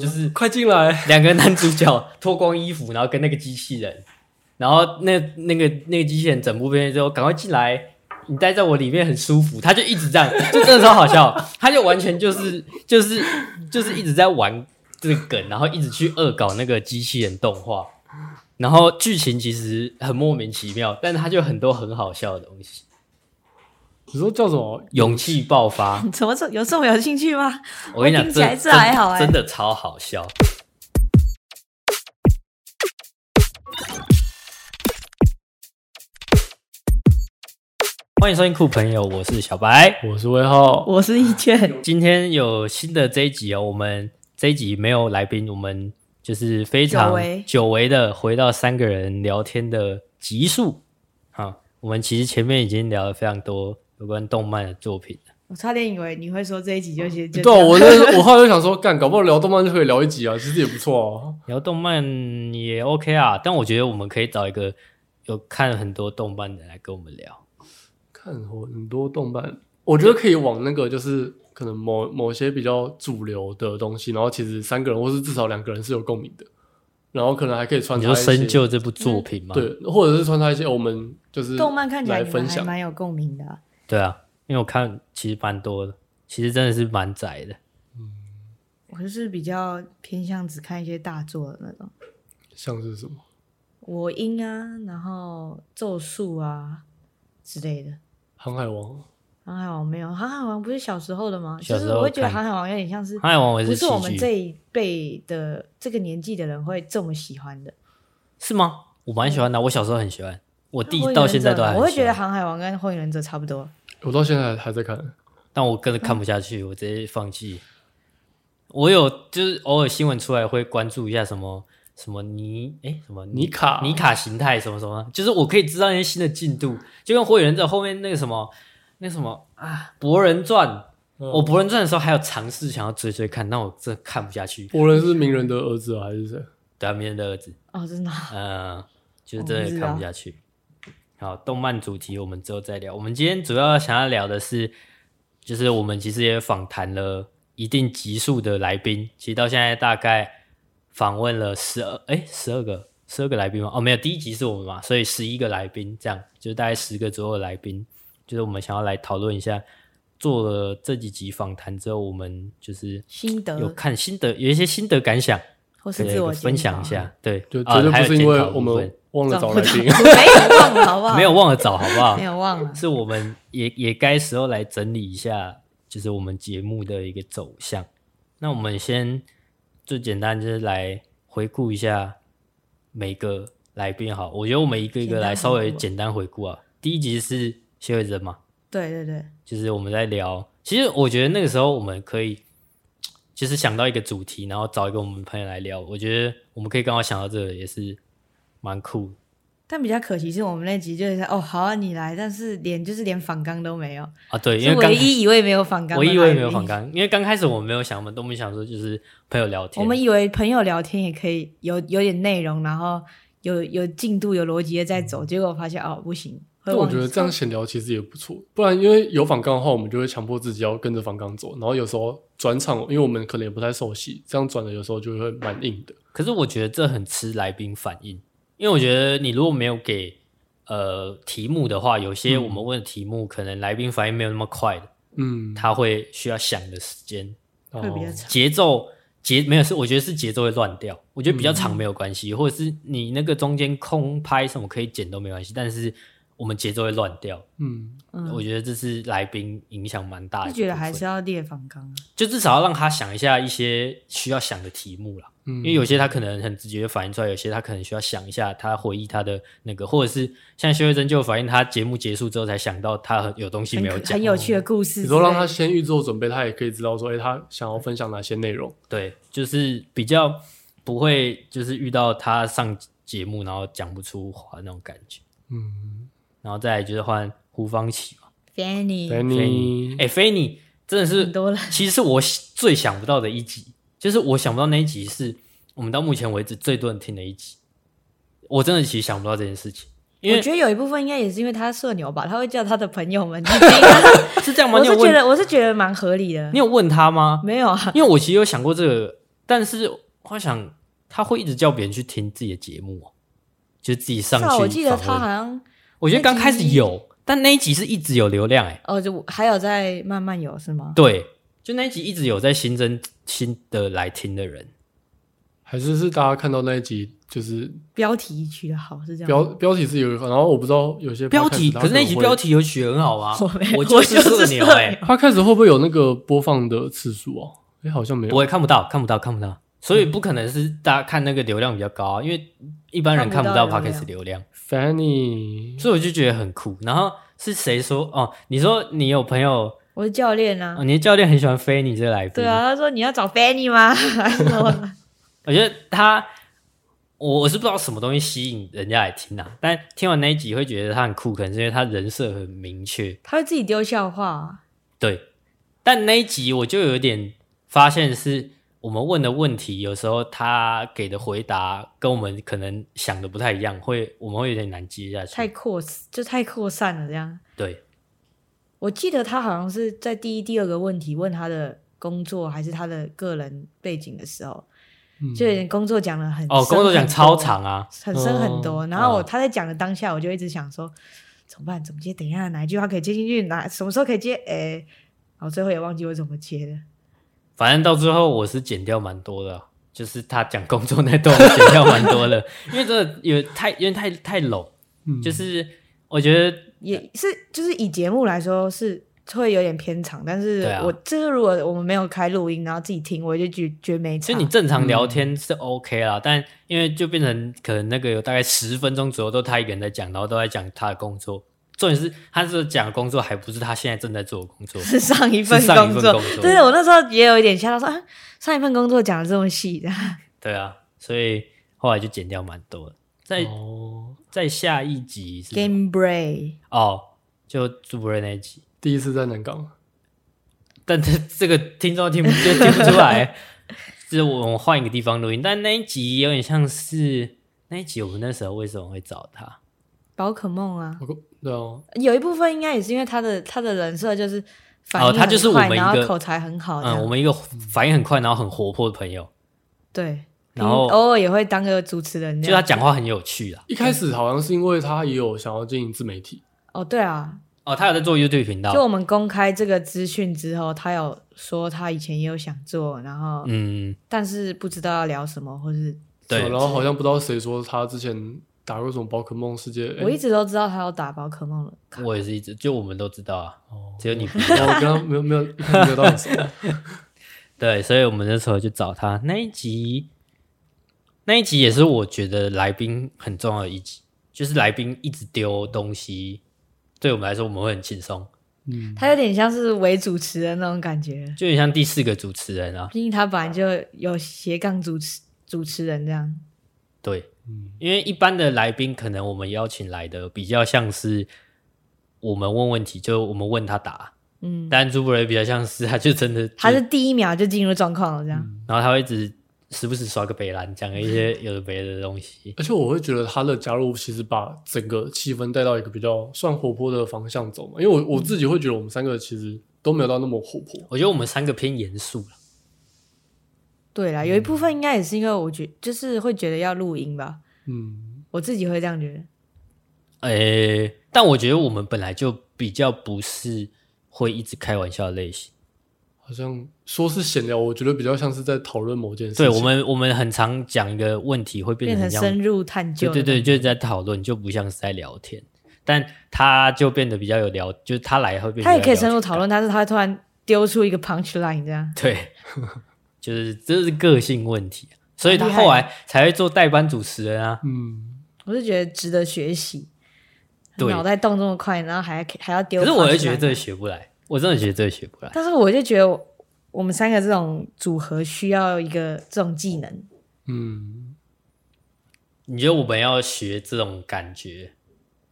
就是快进来，两个男主角脱光衣服，然后跟那个机器人，然后那那个那个机器人整部片之后，赶快进来，你待在我里面很舒服，他就一直这样，就真的超好笑，他就完全就是就是就是一直在玩这个梗，然后一直去恶搞那个机器人动画，然后剧情其实很莫名其妙，但是他就很多很好笑的东西。你说叫什么？勇气爆发？怎么有这么有兴趣吗？我跟你讲，听起来是还好哎，真的超好笑。欢迎收听酷朋友，我是小白，我是魏浩，我是易倩。今天有新的这一集哦，我们这一集没有来宾，我们就是非常久违的回到三个人聊天的集数。好，我们其实前面已经聊了非常多。有关动漫的作品，我差点以为你会说这一集就先、嗯、对、啊，我那 我后来就想说，干，搞不好聊动漫就可以聊一集啊，其实也不错啊。聊动漫也 OK 啊，但我觉得我们可以找一个有看很多动漫的来跟我们聊。看很多动漫，我觉得可以往那个就是可能某某些比较主流的东西，然后其实三个人或是至少两个人是有共鸣的，然后可能还可以穿插一些深究这部作品嘛、嗯，对，或者是穿插一些我们就是动漫看起来分享蛮有共鸣的、啊。对啊，因为我看其实蛮多的，其实真的是蛮窄的。嗯，我就是比较偏向只看一些大作的那种。像是什么？我音啊，然后咒术啊之类的。航海王？航海王没有，航海王不是小时候的吗？小时候就是我会觉得航海王有点像是航海王，不是我们这一辈的这个年纪的人会这么喜欢的，是吗？我蛮喜欢的，我小时候很喜欢。我弟到现在都还，我会觉得《航海王》跟《火影忍者》差不多。我到现在还在看，但我真的看不下去，嗯、我直接放弃。我有就是偶尔新闻出来会关注一下什么什么尼哎什么尼卡尼卡形态什么什么，就是我可以知道一些新的进度。就跟《火影忍者》后面那个什么那什么啊《博人传》嗯，我《博人传》的时候还有尝试想要追追看，但我真的看不下去。博人是鸣人的儿子、啊、还是谁？对啊，鸣人的儿子。哦，真的。嗯，就是真的看不下去。好，动漫主题我们之后再聊。我们今天主要想要聊的是，就是我们其实也访谈了一定级数的来宾，其实到现在大概访问了十二，哎，十二个，十二个来宾吗？哦，没有，第一集是我们嘛，所以十一个来宾，这样就是大概十个左右的来宾，就是我们想要来讨论一下，做了这几集访谈之后，我们就是心得，有看心得，有一些心得感想，或是自我分享一下，对，就绝对不是因为我们。忘了找来宾，没有忘了，好不好？没有忘了找，好不好？没有忘了，是我们也也该时候来整理一下，就是我们节目的一个走向。那我们先最简单就是来回顾一下每个来宾，好，我觉得我们一个一个来稍微简单回顾啊。第一集是谢慧珍嘛？对对对，就是我们在聊。其实我觉得那个时候我们可以，就是想到一个主题，然后找一个我们朋友来聊。我觉得我们可以刚好想到这个，也是。蛮酷，但比较可惜是我们那集就是哦，好啊，你来，但是连就是连访刚都没有啊。对，因为唯一以为没有访纲，我以为没有访刚，因为刚开始我们没有想，我们都没想说就是朋友聊天。我们以为朋友聊天也可以有有点内容，然后有有进度、有逻辑的在走，结果我发现哦，不行。但我觉得这样闲聊其实也不错，不然因为有访刚的话，我们就会强迫自己要跟着访刚走，然后有时候转场，因为我们可能也不太熟悉，这样转的有时候就会蛮硬的。可是我觉得这很吃来宾反应。因为我觉得你如果没有给呃题目的话，有些我们问的题目可能来宾反应没有那么快的，嗯，他会需要想的时间。会比较长，节奏节没有是，我觉得是节奏会乱掉。我觉得比较长没有关系，嗯，或者是你那个中间空拍什么可以剪都没关系，但是。我们节奏会乱掉，嗯，我觉得这是来宾影响蛮大的。就觉得还是要列访纲，就至少要让他想一下一些需要想的题目啦。嗯，因为有些他可能很直觉反映出来，有些他可能需要想一下，他回忆他的那个，或者是像薛慧珍就反映他节目结束之后才想到他有东西没有讲，很有趣的故事。你说让他先预做准备，他也可以知道说，哎，他想要分享哪些内容。对，就是比较不会就是遇到他上节目然后讲不出话那种感觉。嗯。然后再来就是换胡方奇嘛，Fanny，Fanny，哎，Fanny 真的是，其实是我最想不到的一集，就是我想不到那一集是我们到目前为止最多人听的一集，我真的其实想不到这件事情，因为我觉得有一部分应该也是因为他社牛吧，他会叫他的朋友们，是这样吗？我是觉得我是觉得蛮合理的。你有问他吗？没有啊，因为我其实有想过这个但是我想他会一直叫别人去听自己的节目，就自己上去。我记得他好像，我觉得刚开始有，但那一集是一直有流量哎。哦，就还有在慢慢有是吗？对，就那一集一直有在新增新的来听的人。还是是大家看到那一集，就是标题取得好，是这样。标标题是有，然后我不知道有些标题，可是那一集标题有取很好啊。我，我就是社牛哎，他开始会不会有那个播放的次数啊？哎，好像没有，我也看不到，看不到，看不到。所以不可能是大家看那个流量比较高啊，因为一般人看不到 Podcast 流量。Fanny，所以我就觉得很酷。然后是谁说？哦，你说你有朋友？我的教练啊。哦，你的教练很喜欢 Fanny 这个来宾。对啊，他说你要找 Fanny 吗？我觉得他，我我是不知道什么东西吸引人家来听啊，但听完那一集会觉得他很酷，可能是因为他人设很明确。他会自己丢笑话啊。对，但那一集我就有点发现，是我们问的问题，有时候他给的回答跟我们可能想的不太一样，会我们会有点难接下去。太扩就太扩散了，这样。对，我记得他好像是在第一、第二个问题问他的工作还是他的个人背景的时候。就有点工作讲的很哦，工作讲超长啊，很深很多。然后我他在讲的当下，我就一直想说怎么办？怎么接？等一下哪一句话可以接进去？哪什么时候可以接？哎，然后最后也忘记我怎么接了。反正到最后我是剪掉蛮多的，就是他讲工作那段我剪掉蛮多的，因为这有太因为太太 low，就是我觉得也是就是以节目来说是。会有点偏长，但是我这个如果我们没有开录音，然后自己听，我就觉觉得没差。其实你正常聊天是 OK 啦，嗯、但因为就变成可能那个有大概十分钟左右都他一个人在讲，然后都在讲他的工作。重点是他是讲的工作，还不是他现在正在做的工作，是上一份工作。工作对，我那时候也有一点吓到说，说啊，上一份工作讲的这么细的。对啊，所以后来就剪掉蛮多的。在、哦、在下一集是 Game Break 哦，就朱博瑞那一集。第一次在南港，但这这个听众听不就听不出来，就是我们换一个地方录音。但那一集有点像是那一集，我们那时候为什么会找他？宝可梦啊，对哦，有一部分应该也是因为他的他的人设就是反应哦，他就是我们一个口才很好，嗯，我们一个反应很快然后很活泼的朋友。对，然后偶尔也会当个主持人，就他讲话很有趣啊。一开始好像是因为他也有想要经营自媒体。哦，对啊。哦，他有在做 YouTube 频道。就我们公开这个资讯之后，他有说他以前也有想做，然后嗯，但是不知道要聊什么，或是对，然后好像不知道谁说他之前打过什么宝可梦世界。我一直都知道他要打宝可梦了，我也是一直，就我们都知道啊，哦，只有你不知道，我跟他没有没有没有到很熟。对，所以我们那时候就找他那一集，那一集也是我觉得来宾很重要的一集，就是来宾一直丢东西。对我们来说，我们会很轻松。嗯，他有点像是伪主持人那种感觉，就有点像第四个主持人啊。毕竟他本来就有斜杠主持主持人这样。对，嗯，因为一般的来宾，可能我们邀请来的比较像是我们问问题，就我们问他答。嗯，但朱博瑞比较像是，他就真的，他是第一秒就进入状况了这样，嗯，然后他会一直。时不时刷个北兰，讲一些有的没的东西。而且我会觉得他的加入其实把整个气氛带到一个比较算活泼的方向走嘛。因为我我自己会觉得我们三个其实都没有到那么活泼。我觉得我们三个偏严肃了。对啦，有一部分应该也是因为我觉就是会觉得要录音吧。嗯，我自己会这样觉得。诶、欸，但我觉得我们本来就比较不是会一直开玩笑的类型。好像说是闲聊，我觉得比较像是在讨论某件事情。对，我们，我们很常讲一个问题，会变成，深入探究。对对对，就是在讨论，就不像是在聊天。但他就变得比较有聊，就是他来会变。他也可以深入讨论，但是他突然丢出一个 punch line 这样。对，就是这是个性问题，所以他后来才会做代班主持人啊。嗯，我是觉得值得学习。对，脑袋动这么快，然后还还要丢。可是我就觉得这个学不来。我真的觉得这个学不来，但是我就觉得我们三个这种组合需要一个这种技能。嗯，你觉得我们要学这种感觉？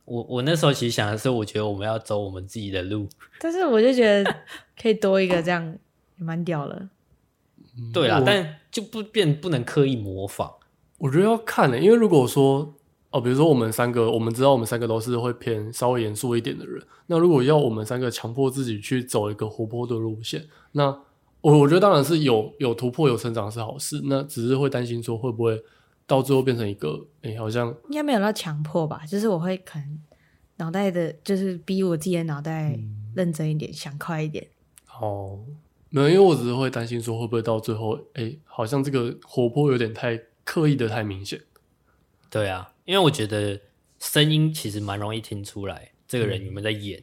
我我那时候其实想的是，我觉得我们要走我们自己的路。但是我就觉得可以多一个这样，也蛮屌了。对啦，但就不变不能刻意模仿。我觉得要看的、欸，因为如果说。哦，比如说我们三个，我们知道我们三个都是会偏稍微严肃一点的人。那如果要我们三个强迫自己去走一个活泼的路线，那我我觉得当然是有有突破有成长是好事，那只是会担心说会不会到最后变成一个哎、欸，好像应该没有到强迫吧，就是我会可能脑袋的，就是逼我自己的脑袋认真一点，嗯、想快一点。哦，没有，因为我只是会担心说会不会到最后哎、欸，好像这个活泼有点太刻意的太明显。对啊，因为我觉得声音其实蛮容易听出来这个人有没有在演，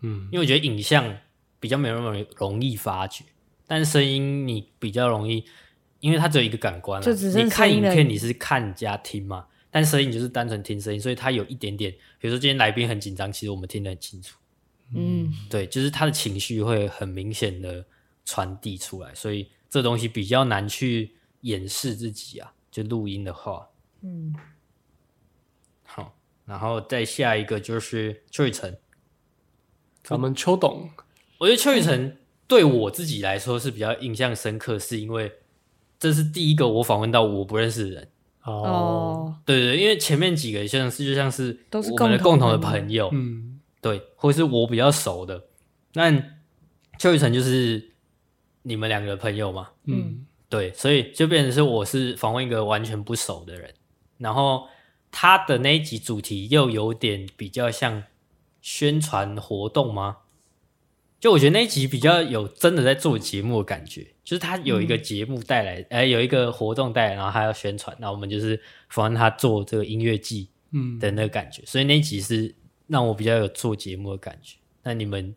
嗯，因为我觉得影像比较没有那么容易发觉。但声音你比较容易，因为它只有一个感官了。就只是你看影片，你是看加听嘛，但声音就是单纯听声音，所以它有一点点，比如说今天来宾很紧张，其实我们听得很清楚。嗯，对，就是他的情绪会很明显的传递出来，所以这东西比较难去掩饰自己啊。就录音的话，嗯，好，然后再下一个就是邱雨辰，咱们邱董，我觉得邱雨辰。嗯对我自己来说是比较印象深刻，是因为这是第一个我访问到我不认识的人哦。对对，因为前面几个像是就像是我们的共同的朋友，嗯，对，或是我比较熟的。那邱雨辰就是你们两个朋友嘛，嗯，对，所以就变成是我是访问一个完全不熟的人，然后他的那一集主题又有点比较像宣传活动吗？就我觉得那一集比较有真的在做节目的感觉，就是他有一个节目带来，哎、嗯，有一个活动带来，然后他要宣传，然后我们就是访问他做这个音乐季，嗯的那个感觉，嗯、所以那一集是让我比较有做节目的感觉。那你们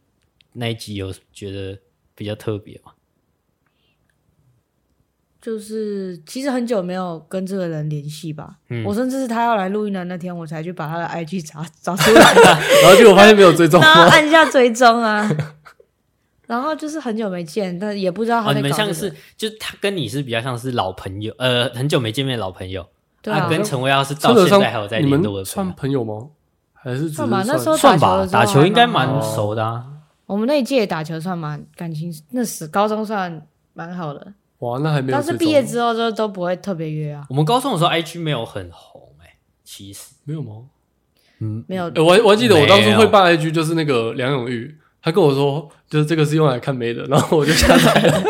那一集有觉得比较特别吗？就是其实很久没有跟这个人联系吧，嗯、我甚至是他要来录音的那天，我才去把他的 IG 找找出来，然后结果发现没有追踪，然后按一下追踪啊。然后就是很久没见，但也不知道他、这个。哦，你们像是，就是他跟你是比较像是老朋友，呃，很久没见面的老朋友。对啊。跟陈威耀是到现在还有在联络的。算朋友吗？还是算吧？那时候算吧，打球应该蛮熟的啊。我们那一届打球算蛮感情，那时高中算蛮好的。哇，那还没有。但是毕业之后就都不会特别约啊。我们高中的时候，IG 没有很红哎、欸，其实没有吗？嗯，没有。我还我还记得我当初会办 IG，就是那个梁永玉。他跟我说，就是这个是用来看妹的，然后我就下载了。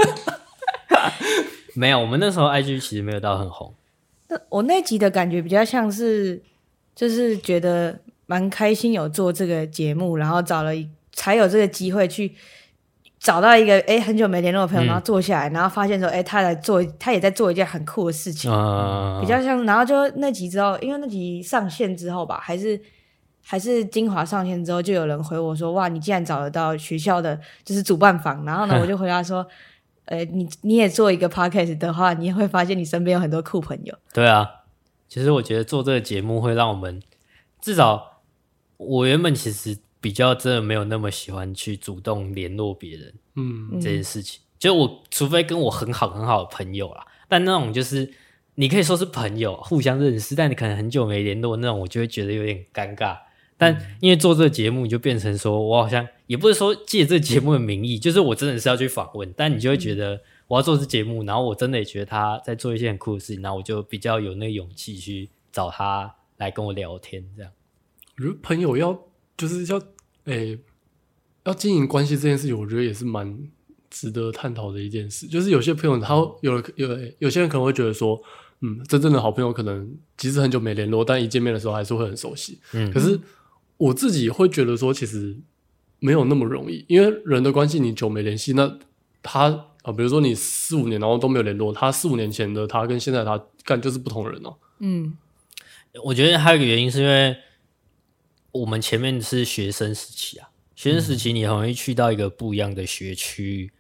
没有，我们那时候 IG 其实没有到很红。那我那集的感觉比较像是，就是觉得蛮开心有做这个节目，然后找了才有这个机会去找到一个哎很久没联络的朋友，然后坐下来，嗯、然后发现说哎他来做，他也在做一件很酷的事情，嗯、比较像。然后就那集之后，因为那集上线之后吧，还是。还是精华上线之后，就有人回我说：“哇，你竟然找得到学校的，就是主办方。”然后呢，我就回答说：“呃，你你也做一个 podcast 的话，你也会发现你身边有很多酷朋友。”对啊，其实我觉得做这个节目会让我们，至少我原本其实比较真的没有那么喜欢去主动联络别人，嗯，这件事情，就我除非跟我很好很好的朋友啦，但那种就是你可以说是朋友，互相认识，但你可能很久没联络那种，我就会觉得有点尴尬。但因为做这个节目，你就变成说，我好像也不是说借这个节目的名义，就是我真的是要去访问。但你就会觉得我要做这节目，然后我真的也觉得他在做一些很酷的事情，然后我就比较有那个勇气去找他来跟我聊天。这样，我觉得朋友要就是要诶、欸、要经营关系这件事情，我觉得也是蛮值得探讨的一件事。就是有些朋友他有有有些人可能会觉得说，嗯，真正的好朋友可能即使很久没联络，但一见面的时候还是会很熟悉。嗯，可是。我自己会觉得说，其实没有那么容易，因为人的关系，你久没联系，那他啊，比如说你四五年然后都没有联络，他四五年前的他跟现在他干就是不同人哦。嗯，我觉得还有一个原因是因为我们前面是学生时期啊，学生时期你很容易去到一个不一样的学区，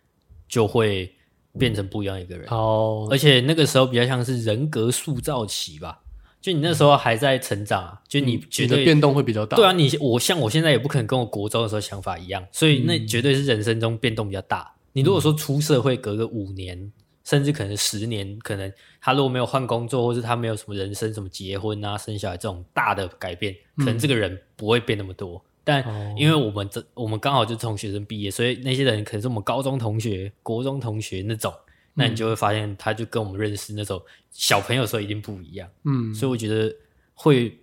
就会变成不一样一个人。哦，而且那个时候比较像是人格塑造期吧。就你那时候还在成长啊，就你觉得变动会比较大。对啊，你我像我现在也不可能跟我国中的时候想法一样，所以那绝对是人生中变动比较大。你如果说出社会隔个五年，甚至可能十年，可能他如果没有换工作，或是他没有什么人生什么结婚啊、生小孩这种大的改变，可能这个人不会变那么多。但因为我们这我们刚好就从学生毕业，所以那些人可能是我们高中同学、国中同学那种。那你就会发现，他就跟我们认识那种小朋友的时候一定不一样。嗯，所以我觉得会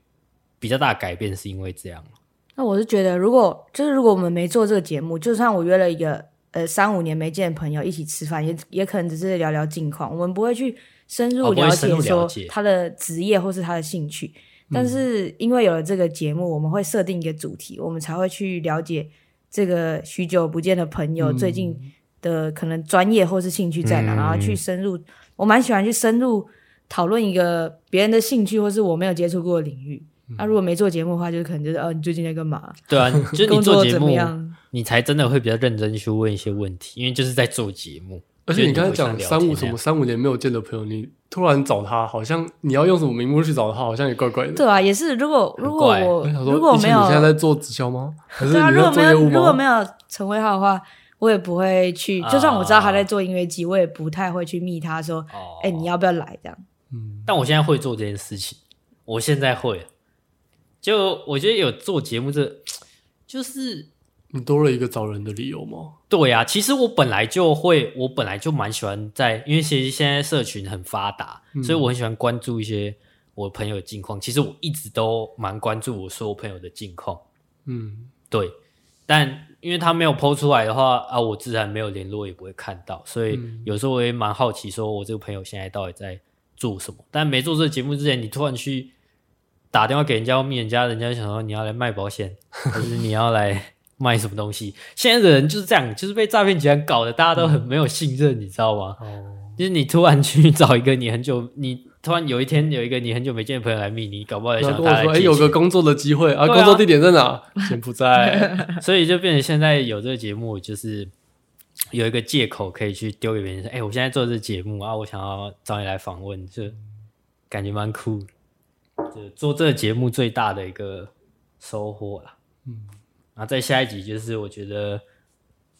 比较大的改变是因为这样。那我是觉得，如果就是如果我们没做这个节目，就算我约了一个呃三五年没见的朋友一起吃饭，也也可能只是聊聊近况，我们不会去深入了解说他的职业或是他的兴趣。哦、但是因为有了这个节目，我们会设定一个主题，我们才会去了解这个许久不见的朋友最近的可能专业或是兴趣在哪，嗯、然后去深入。我蛮喜欢去深入讨论一个别人的兴趣或是我没有接触过的领域。那、啊、如果没做节目的话，就是可能就是哦，你最近在干嘛？对啊，就是你做节目，你才真的会比较认真去问一些问题，因为就是在做节目。而且你刚才讲三五什么三五年没有见的朋友，你突然找他，好像你要用什么名目去找他，好像也怪怪的。对啊，也是。如果如果我如果没有，你现在在做直销吗？对啊，如果没有如果没有陈威浩的话，我也不会去。就算我知道他在做音乐季，我也不太会去密他说，哎、哦欸，你要不要来这样？嗯。但我现在会做这件事情，我现在会。就我觉得有做节目这，就是你多了一个找人的理由吗？对呀、啊，其实我本来就会，我本来就蛮喜欢在，因为其实现在社群很发达，嗯、所以我很喜欢关注一些我朋友的近况。其实我一直都蛮关注我所有朋友的近况。嗯，对。但因为他没有 PO 出来的话啊，我自然没有联络，也不会看到。所以有时候我也蛮好奇，说我这个朋友现在到底在做什么。但没做这个节目之前，你突然去。打电话给人家，问人家，人家想说你要来卖保险，还是你要来卖什么东西？现在的人就是这样，就是被诈骗集团搞得大家都很没有信任，嗯、你知道吗？哦，就是你突然去找一个你很久，你突然有一天有一个你很久没见的朋友来密你，搞不好也想跟我说，哎、欸，有个工作的机会啊，啊工作地点在哪？柬埔寨，所以就变成现在有这个节目，就是有一个借口可以去丢给别人说，哎、欸，我现在做这节目啊，我想要找你来访问，就感觉蛮酷的。就做这个节目最大的一个收获了，嗯，然后再下一集就是我觉得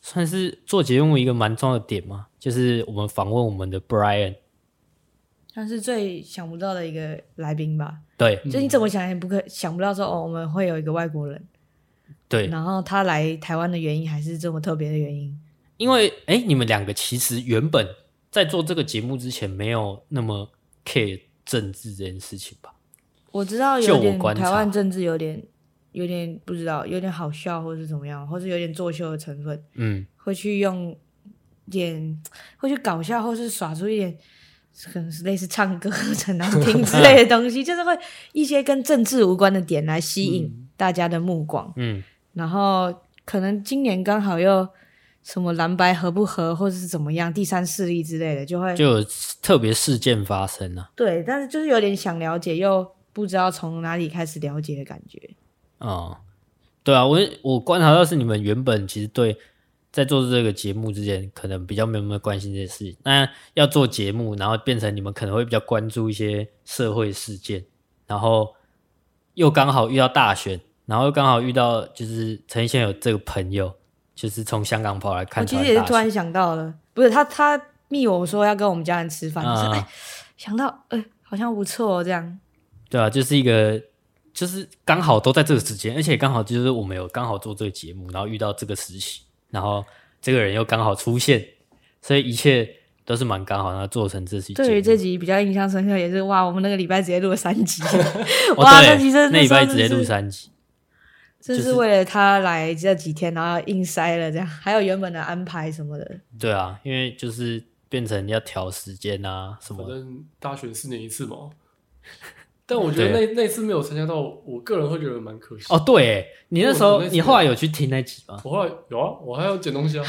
算是做节目一个蛮重要的点嘛，就是我们访问我们的 Brian，他是最想不到的一个来宾吧？对，就你怎么想也不可想不到说哦，我们会有一个外国人，对，然后他来台湾的原因还是这么特别的原因，因为哎，你们两个其实原本在做这个节目之前没有那么 care 政治这件事情吧？我知道有点台湾政治有点有点不知道有点好笑或是怎么样，或是有点作秀的成分，嗯，会去用点会去搞笑或是耍出一点可能是类似唱歌很难听之类的东西，就是会一些跟政治无关的点来吸引大家的目光，嗯，然后可能今年刚好又什么蓝白合不合或者是怎么样第三势力之类的，就会就有特别事件发生了，对，但是就是有点想了解又。不知道从哪里开始了解的感觉。哦，对啊，我我观察到是你们原本其实对在做这个节目之前，可能比较没有那么关心这些事情。那要做节目，然后变成你们可能会比较关注一些社会事件，然后又刚好遇到大选，然后又刚好遇到就是陈奕迅有这个朋友，就是从香港跑来看。我其实也是突然想到了，不是他他密我说要跟我们家人吃饭，嗯哎，想到哎好像不错哦这样。对啊，就是一个，就是刚好都在这个时间，而且刚好就是我们有刚好做这个节目，然后遇到这个时期，然后这个人又刚好出现，所以一切都是蛮刚好，然后做成这期。对于这集比较印象深刻，也是哇，我们那个礼拜直接录了三集，哇，那集真那礼拜直接录三集，这是为了他来这几天，然后硬塞了这样，还有原本的安排什么的。对啊，因为就是变成要调时间啊什么的。反正大学四年一次嘛。但我觉得那那次没有参加到，我个人会觉得蛮可惜。哦，对，你那时候你后来有去听那集吗？我后来有啊，我还要捡东西啊。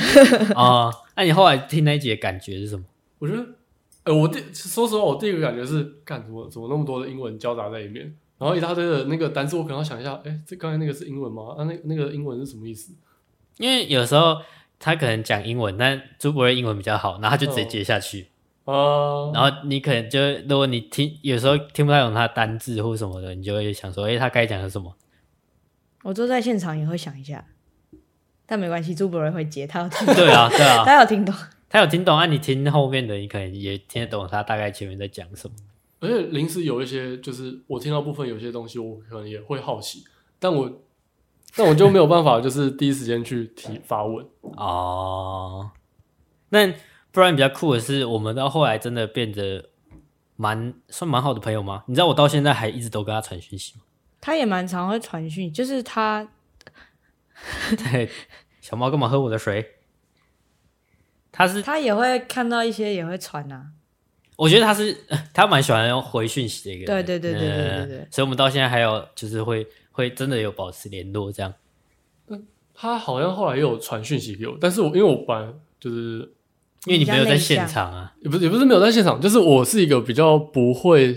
啊，那你后来听那集的感觉是什么？我觉得，呃，我第说实话，我第一个感觉是，干什么怎么那么多的英文交杂在里面，然后一大堆的那个单词，我可能要想一下，哎，这刚才那个是英文吗？啊，那那个英文是什么意思？因为有时候他可能讲英文，但朱博瑞英文比较好，然后他就直接接下去。哦，然后你可能就，如果你听有时候听不太懂他的单字或什么的，你就会想说，诶，他该讲的什么？我坐在现场也会想一下，但没关系，朱博瑞会接，他有听。对啊，对啊，他有听懂，他有听懂啊！你听后面的，你可能也听得懂他大概前面在讲什么。而且临时有一些，就是我听到部分有些东西，我可能也会好奇，但我但我就没有办法，就是第一时间去提发问哦。那。不然比较酷的是，我们到后来真的变得蛮算蛮好的朋友吗？你知道我到现在还一直都跟他传讯息吗？他也蛮常会传讯，就是他，对，小猫干嘛喝我的水？他是他也会看到一些，也会传啊。我觉得他是 他蛮喜欢回讯息的一个人，对对对对对对对、嗯。所以我们到现在还有就是会会真的有保持联络这样。他好像后来也有传讯息给我，但是我因为我本来就是因为你没有在现场啊，也不是也不是没有在现场，就是我是一个比较不会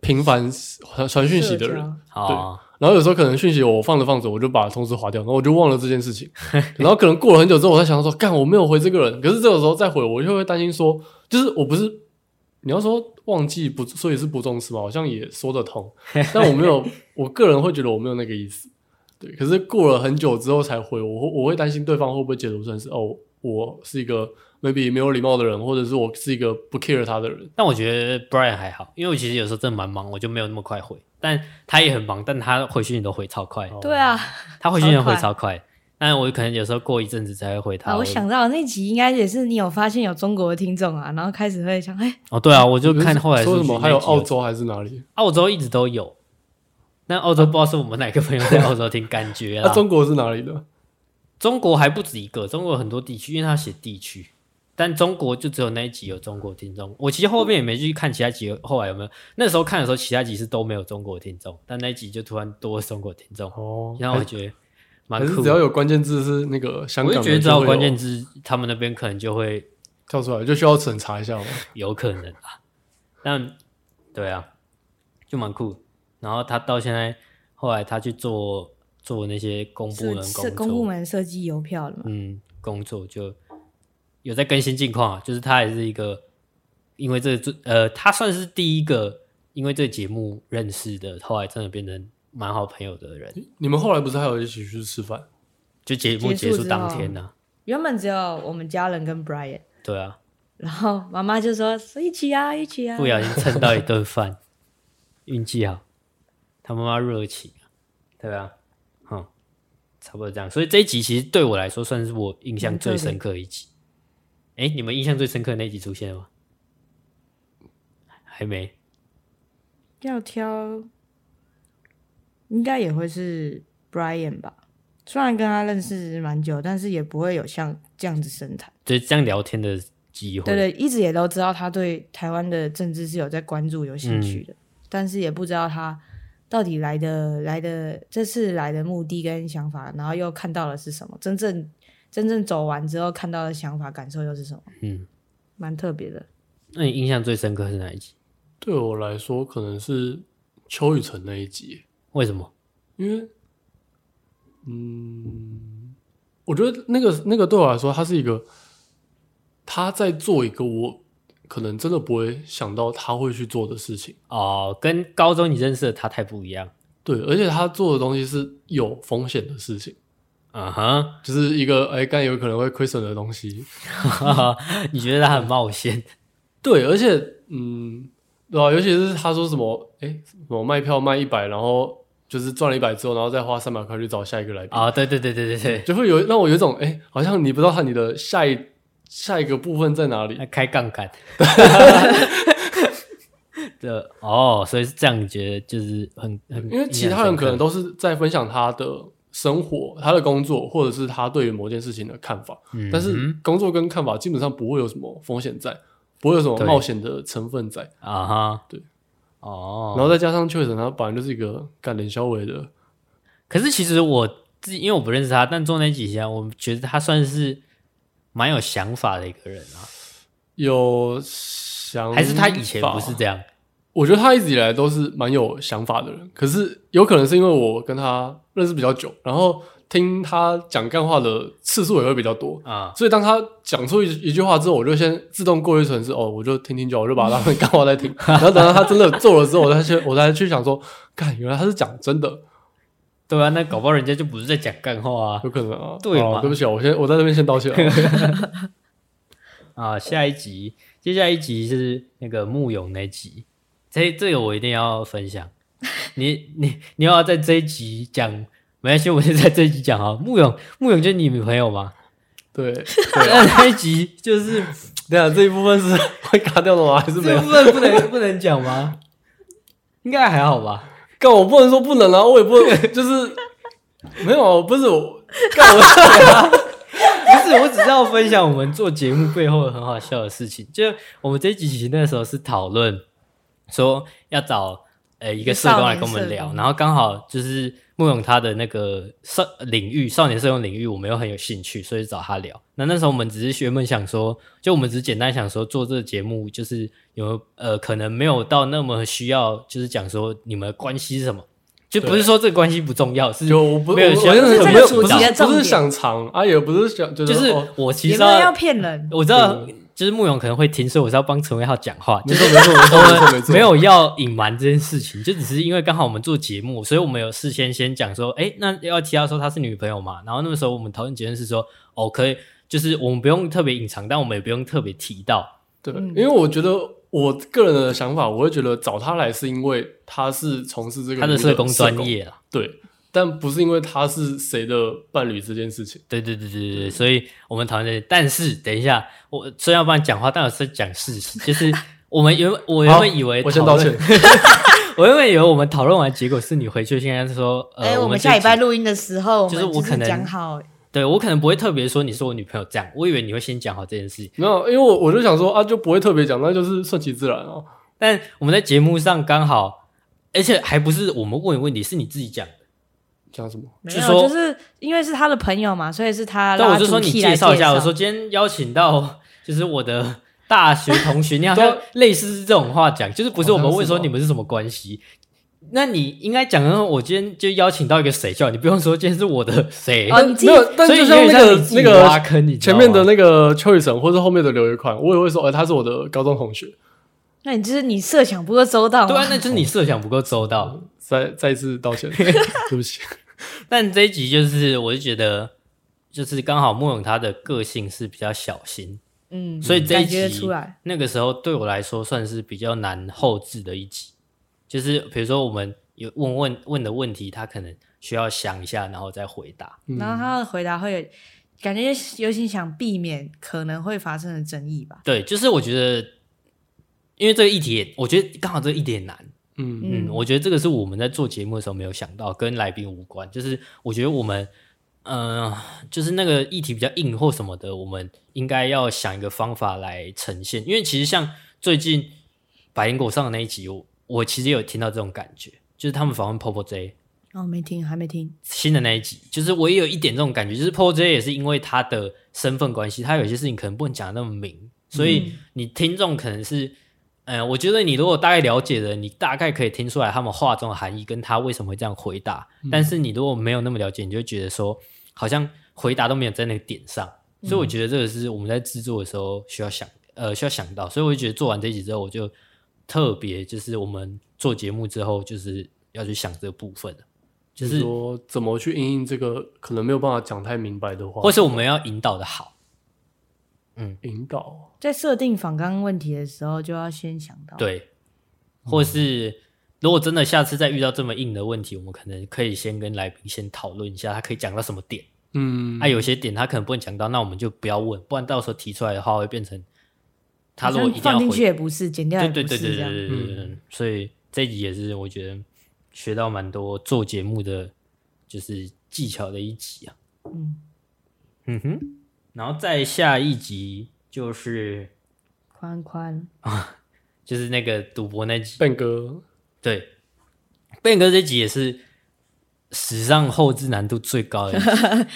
频繁传传讯息的人，对。然后有时候可能讯息我放着放着，我就把通知划掉，然后我就忘了这件事情。然后可能过了很久之后，我才想到说，干我没有回这个人。可是这个时候再回，我就会担心说，就是我不是你要说忘记不，所以是不重视嘛，好像也说得通。但我没有，我个人会觉得我没有那个意思。对，可是过了很久之后才回，我会我会担心对方会不会解读成是哦，我是一个 maybe 没有礼貌的人，或者是我是一个不 care 他的人。但我觉得 Brian 还好，因为我其实有时候真的蛮忙，我就没有那么快回。但他也很忙，但他回讯息都回超快。对啊，他回讯息回超快。但我可能有时候过一阵子才会回他。啊，我想到那集应该也是你有发现有中国的听众啊，然后开始会想，哎，哦，对啊，我就看后来说什么还有澳洲还是哪里？澳洲一直都有。那澳洲不知道是我们哪个朋友在澳洲听，感觉 啊。那中国是哪里的？中国还不止一个，中国有很多地区，因为他写地区，但中国就只有那一集有中国听众。我其实后面也没去看其他集，后来有没有？那时候看的时候，其他集是都没有中国听众，但那一集就突然多了中国听众。哦，然后我觉得蛮酷。只要有关键字是那个香港，我就觉得只要关键字，他们那边可能就会跳出来，就需要审查一下吗？有可能啊。但对啊，就蛮酷。然后他到现在，后来他去做做那些公部门工作，公部门设计邮票的嘛。嗯，工作就有在更新近况啊。就是他也是一个，因为这这呃，他算是第一个因为这个节目认识的，后来真的变成蛮好朋友的人。你们后来不是还有一起去吃饭？就节目结束当天呢、啊？原本只有我们家人跟 Brian。对啊。然后妈妈就说：“一起啊，一起啊。”不小心蹭到一顿 饭，运气好。他妈妈热情，对啊，哼，差不多这样。所以这一集其实对我来说算是我印象最深刻的一集。哎、欸，你们印象最深刻的那一集出现了吗？还没。要挑，应该也会是 Brian 吧？虽然跟他认识蛮久，但是也不会有像这样子深谈，就这样聊天的机会。对对，一直也都知道他对台湾的政治是有在关注、有兴趣的，嗯、但是也不知道他。到底来的来的这次来的目的跟想法，然后又看到了是什么？真正真正走完之后看到的想法感受又是什么？嗯，蛮特别的。那你印象最深刻是哪一集？对我来说，可能是邱雨辰那一集。为什么？因为，嗯，我觉得那个那个对我来说，他是一个他在做一个我。可能真的不会想到他会去做的事情哦，跟高中你认识的他太不一样。对，而且他做的东西是有风险的事情。嗯哼，就是一个哎，刚有可能会亏损的东西。你觉得他很冒险？对，而且嗯，对吧？尤其是他说什么哎，什么卖票卖一百，然后就是赚了一百之后，然后再花三百块去找下一个来宾啊？对对对对对对，就会有让我有一种哎，好像你不知道他你的下一。下一个部分在哪里？开杠杆。对哦，所以是这样，觉得就是很很，因为其他人可能都是在分享他的生活、他的工作，或者是他对于某件事情的看法。嗯，但是工作跟看法基本上不会有什么风险在，不会有什么冒险的成分在啊哈。对，哦，然后再加上确实他本来就是一个干练小伟的。可是其实我自己因为我不认识他，但做那几天，我觉得他算是。蛮有想法的一个人啊，有想法，还是他以前不是这样？我觉得他一直以来都是蛮有想法的人，可是有可能是因为我跟他认识比较久，然后听他讲干话的次数也会比较多啊，所以当他讲出一一句话之后，我就先自动过滤成是哦，我就听听就好，我就把他们干话在听，然后等到他真的做了之后，我再去我再去想说，干，原来他是讲真的。对啊，那搞不好人家就不是在讲干话啊，有可能啊。对嘛？对不起啊，我先我在这边先道歉 啊。下一集，接下来一集是那个慕勇那集，这这个我一定要分享。你你你要在这一集讲，没关系，我就在这一集讲啊。慕勇慕勇就是你女朋友吗？对，对 那一集就是，对啊，这一部分是 会卡掉的吗？还是没有？这部分不能不能讲吗？应该还好吧。但我不能说不能啊，我也不能就是没有，不是我干我不是，我只是要分享我们做节目背后很好笑的事情。就我们这几期那时候是讨论说要找呃一个社工来跟我们聊，然后刚好就是慕容他的那个少领域少年社工领域，我们又很有兴趣，所以找他聊。那那时候我们只是原本想说，就我们只是简单想说做这个节目，就是有呃可能没有到那么需要，就是讲说你们的关系是什么。就不是说这个关系不重要，是就不没有想，我我是没有不是不是想藏啊，也不是想就是我其实要骗人，我知道就是慕容可能会听，所以我是要帮陈伟浩讲话，没错没错没错没错，没有要隐瞒这件事情，就只是因为刚好我们做节目，所以我们有事先先讲说，哎，那要提到说她是女朋友嘛，然后那个时候我们讨论结论是说，哦，可以，就是我们不用特别隐藏，但我们也不用特别提到，对，因为我觉得。我个人的想法，我会觉得找他来是因为他是从事这个的他的社工专业啊，对，但不是因为他是谁的伴侣这件事情。对对对对对，所以我们讨论这些。但是等一下，我虽然要帮你讲话，但我是讲事实，就是我们原 我原本以为，我先道歉，我原本以为我们讨论完结果是你回去，现在是说，呃，欸、我们下礼拜录音的时候，就是我可能讲好。对，我可能不会特别说你是我女朋友这样，我以为你会先讲好这件事情。没有，因为我我就想说啊，就不会特别讲，那就是顺其自然哦。但我们在节目上刚好，而且还不是我们问的问题，是你自己讲的。讲什么？没有，就是因为是他的朋友嘛，所以是他。但我就说你介绍一下，我说今天邀请到就是我的大学同学，你好像类似是这种话讲，就是不是我们问说你们是什么关系。那你应该讲说，我今天就邀请到一个谁叫你不用说，今天是我的 谁啊？没有，但就像那个那个挖坑，你前面的那个邱雨辰，或者后面的刘一宽，我也会说，哎，他是我的高中同学。那你就是你设想不够周到，对啊，那就是你设想不够周到。再再一次道歉，对不起。但这一集就是，我就觉得，就是刚好慕勇他的个性是比较小心，嗯，所以这一集出来那个时候对我来说算是比较难后置的一集。就是比如说，我们有问问问的问题，他可能需要想一下，然后再回答。嗯、然后他的回答会感觉尤其想避免可能会发生的争议吧？对，就是我觉得，因为这个议题，我觉得刚好这个议题也难。嗯嗯，我觉得这个是我们在做节目的时候没有想到，跟来宾无关。就是我觉得我们，嗯、呃，就是那个议题比较硬或什么的，我们应该要想一个方法来呈现。因为其实像最近百灵果上的那一集。我我其实有听到这种感觉，就是他们访问 Popo J 哦，没听，还没听新的那一集，就是我也有一点这种感觉，就是 Popo J 也是因为他的身份关系，他有些事情可能不能讲得那么明，所以你听众可能是，嗯、呃，我觉得你如果大概了解的，你大概可以听出来他们话中的含义，跟他为什么会这样回答。嗯、但是你如果没有那么了解，你就觉得说好像回答都没有在那个点上，所以我觉得这个是我们在制作的时候需要想，呃，需要想到，所以我就觉得做完这一集之后，我就。特别就是我们做节目之后，就是要去想这个部分，就是说怎么去应应这个可能没有办法讲太明白的话，或是我们要引导的好。嗯，引导。在设定反纲问题的时候，就要先想到。对，或是如果真的下次再遇到这么硬的问题，我们可能可以先跟来宾先讨论一下，他可以讲到什么点。嗯，啊，有些点他可能不能讲到，那我们就不要问，不然到时候提出来的话会变成。他如果一定要放进去也不是，剪掉也不是，对对对对对对对，嗯、所以这一集也是我觉得学到蛮多做节目的就是技巧的一集啊。嗯。嗯哼，然后再下一集就是宽宽啊，就是那个赌博那集。笨哥，对，笨哥这集也是史上后置难度最高的一集。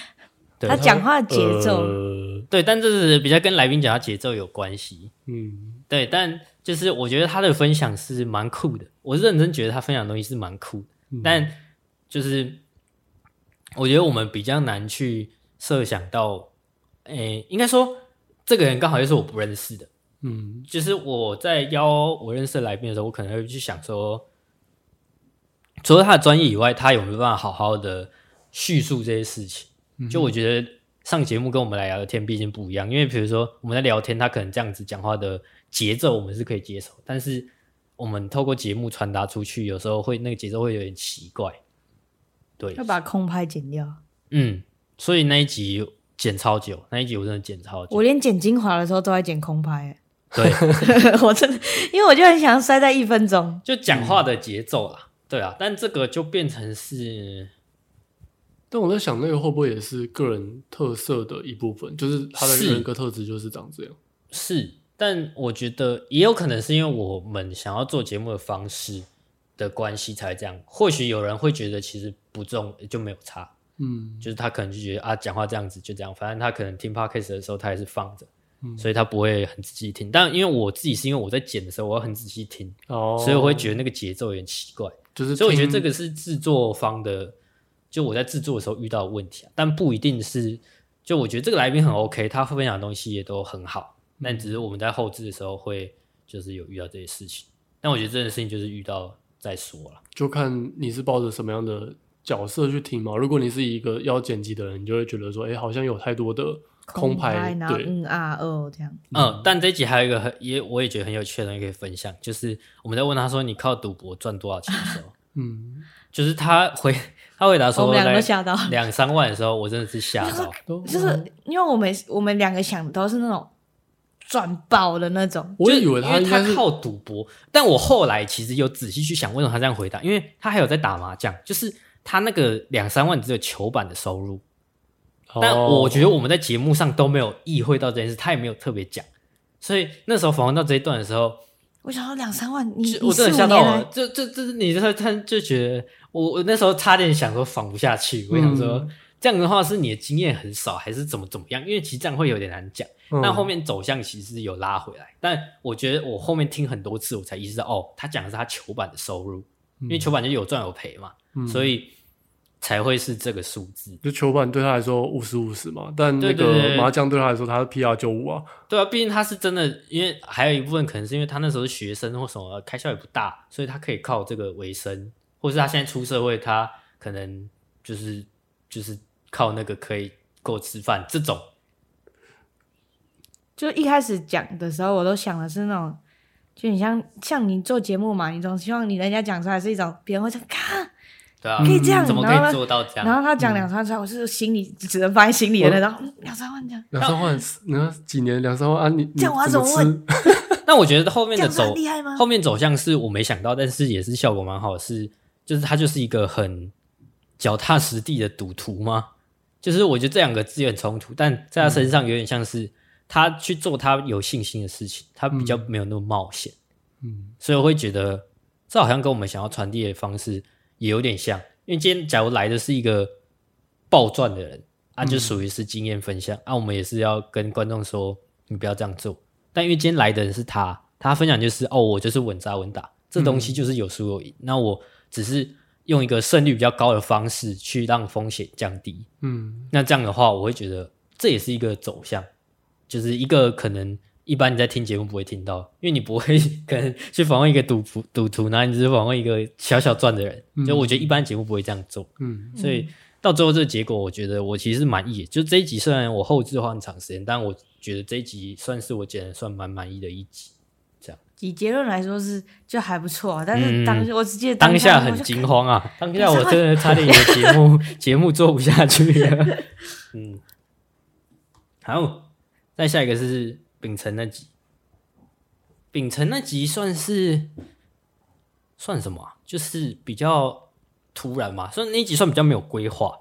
对他讲话节奏、呃，对，但这是比较跟来宾讲话节奏有关系。嗯，对，但就是我觉得他的分享是蛮酷的，我认真觉得他分享的东西是蛮酷的。嗯、但就是我觉得我们比较难去设想到，诶，应该说这个人刚好又是我不认识的。嗯，就是我在邀我认识的来宾的时候，我可能会去想说，除了他的专业以外，他有没有办法好好的叙述这些事情？就我觉得上节目跟我们来聊天毕竟不一样，因为比如说我们在聊天，他可能这样子讲话的节奏我们是可以接受，但是我们透过节目传达出去，有时候会那个节奏会有点奇怪。对，要把空拍剪掉。嗯，所以那一集剪超久，那一集我真的剪超久，我连剪精华的时候都在剪空拍。对，我真的，因为我就很想塞在一分钟，就讲话的节奏啦。对啊，但这个就变成是。但我在想，那个会不会也是个人特色的一部分？就是他的人格特质就是长这样。是，是，但我觉得也有可能是因为我们想要做节目的方式的关系才这样。或许有人会觉得其实不重就没有差，嗯，就是他可能就觉得啊，讲话这样子就这样，反正他可能听 podcast 的时候他也是放着，嗯，所以他不会很仔细听。但因为我自己是因为我在剪的时候我要很仔细听，哦，所以我会觉得那个节奏有点奇怪，就是所以我觉得这个是制作方的。就我在制作的时候遇到的问题啊，但不一定是。就我觉得这个来宾很 OK，他分享的东西也都很好，但只是我们在后置的时候会就是有遇到这些事情。但我觉得这件事情就是遇到再说了，就看你是抱着什么样的角色去听嘛。如果你是一个要剪辑的人，你就会觉得说，哎、欸，好像有太多的空拍，空拍对，嗯啊哦这样。嗯，但这一集还有一个很也我也觉得很有趣的东西可以分享，就是我们在问他说你靠赌博赚多少钱的时候，嗯，就是他回。他回答说：“两个都吓到，两三万的时候，我真的是吓到。就是因为我们我们两个想的都是那种赚爆的那种。我以为他他靠赌博，但我后来其实有仔细去想，为什么他这样回答？因为他还有在打麻将，就是他那个两三万只有球板的收入。但我觉得我们在节目上都没有意会到这件事，他也没有特别讲。所以那时候访问到这一段的时候，我想说两三万，你我真的吓到了。这这这，你他他就觉得。”我我那时候差点想说仿不下去，我想说、嗯、这样的话是你的经验很少，还是怎么怎么样？因为其实这样会有点难讲。嗯、但后面走向其实有拉回来，但我觉得我后面听很多次，我才意识到哦，他讲的是他球板的收入，嗯、因为球板就有赚有赔嘛，嗯、所以才会是这个数字。就球板对他来说五十五十嘛，但那个麻将对他来说他是 PR 九五啊。对啊，毕竟他是真的，因为还有一部分可能是因为他那时候是学生或什么，开销也不大，所以他可以靠这个为生。或是他现在出社会，他可能就是就是靠那个可以够吃饭这种。就一开始讲的时候，我都想的是那种，就你像像你做节目嘛，你总希望你人家讲出来是一种别人会说看，对啊，可以这样，怎么可以做到这样？然后他讲两三万，我是心里只能放在心里的那种，两三万这样，两三万，然后几年两三万啊？你这样我怎么问？那我觉得后面的走后面走向是我没想到，但是也是效果蛮好的是。就是他就是一个很脚踏实地的赌徒吗？就是我觉得这两个字有点冲突，但在他身上有点像是他去做他有信心的事情，他比较没有那么冒险。嗯，所以我会觉得这好像跟我们想要传递的方式也有点像。因为今天假如来的是一个暴赚的人，啊，就属于是经验分享，啊，我们也是要跟观众说你不要这样做。但因为今天来的人是他，他分享就是哦，我就是稳扎稳打，这东西就是有输有赢。那我。只是用一个胜率比较高的方式去让风险降低，嗯，那这样的话，我会觉得这也是一个走向，就是一个可能一般你在听节目不会听到，因为你不会可能去访问一个赌徒，赌徒，然后你只是访问一个小小赚的人，嗯、就我觉得一般节目不会这样做，嗯，所以到最后这个结果，我觉得我其实是满意。就这一集虽然我后置花很长时间，但我觉得这一集算是我剪的算蛮满意的一集。这样以结论来说是就还不错，啊但是当、嗯、我只记得当下，当下很惊慌啊！当下 我真的差点有节目 节目做不下去了。嗯，好，再下一个是秉承那集，秉承那集算是算什么啊？就是比较突然嘛，所以那一集算比较没有规划，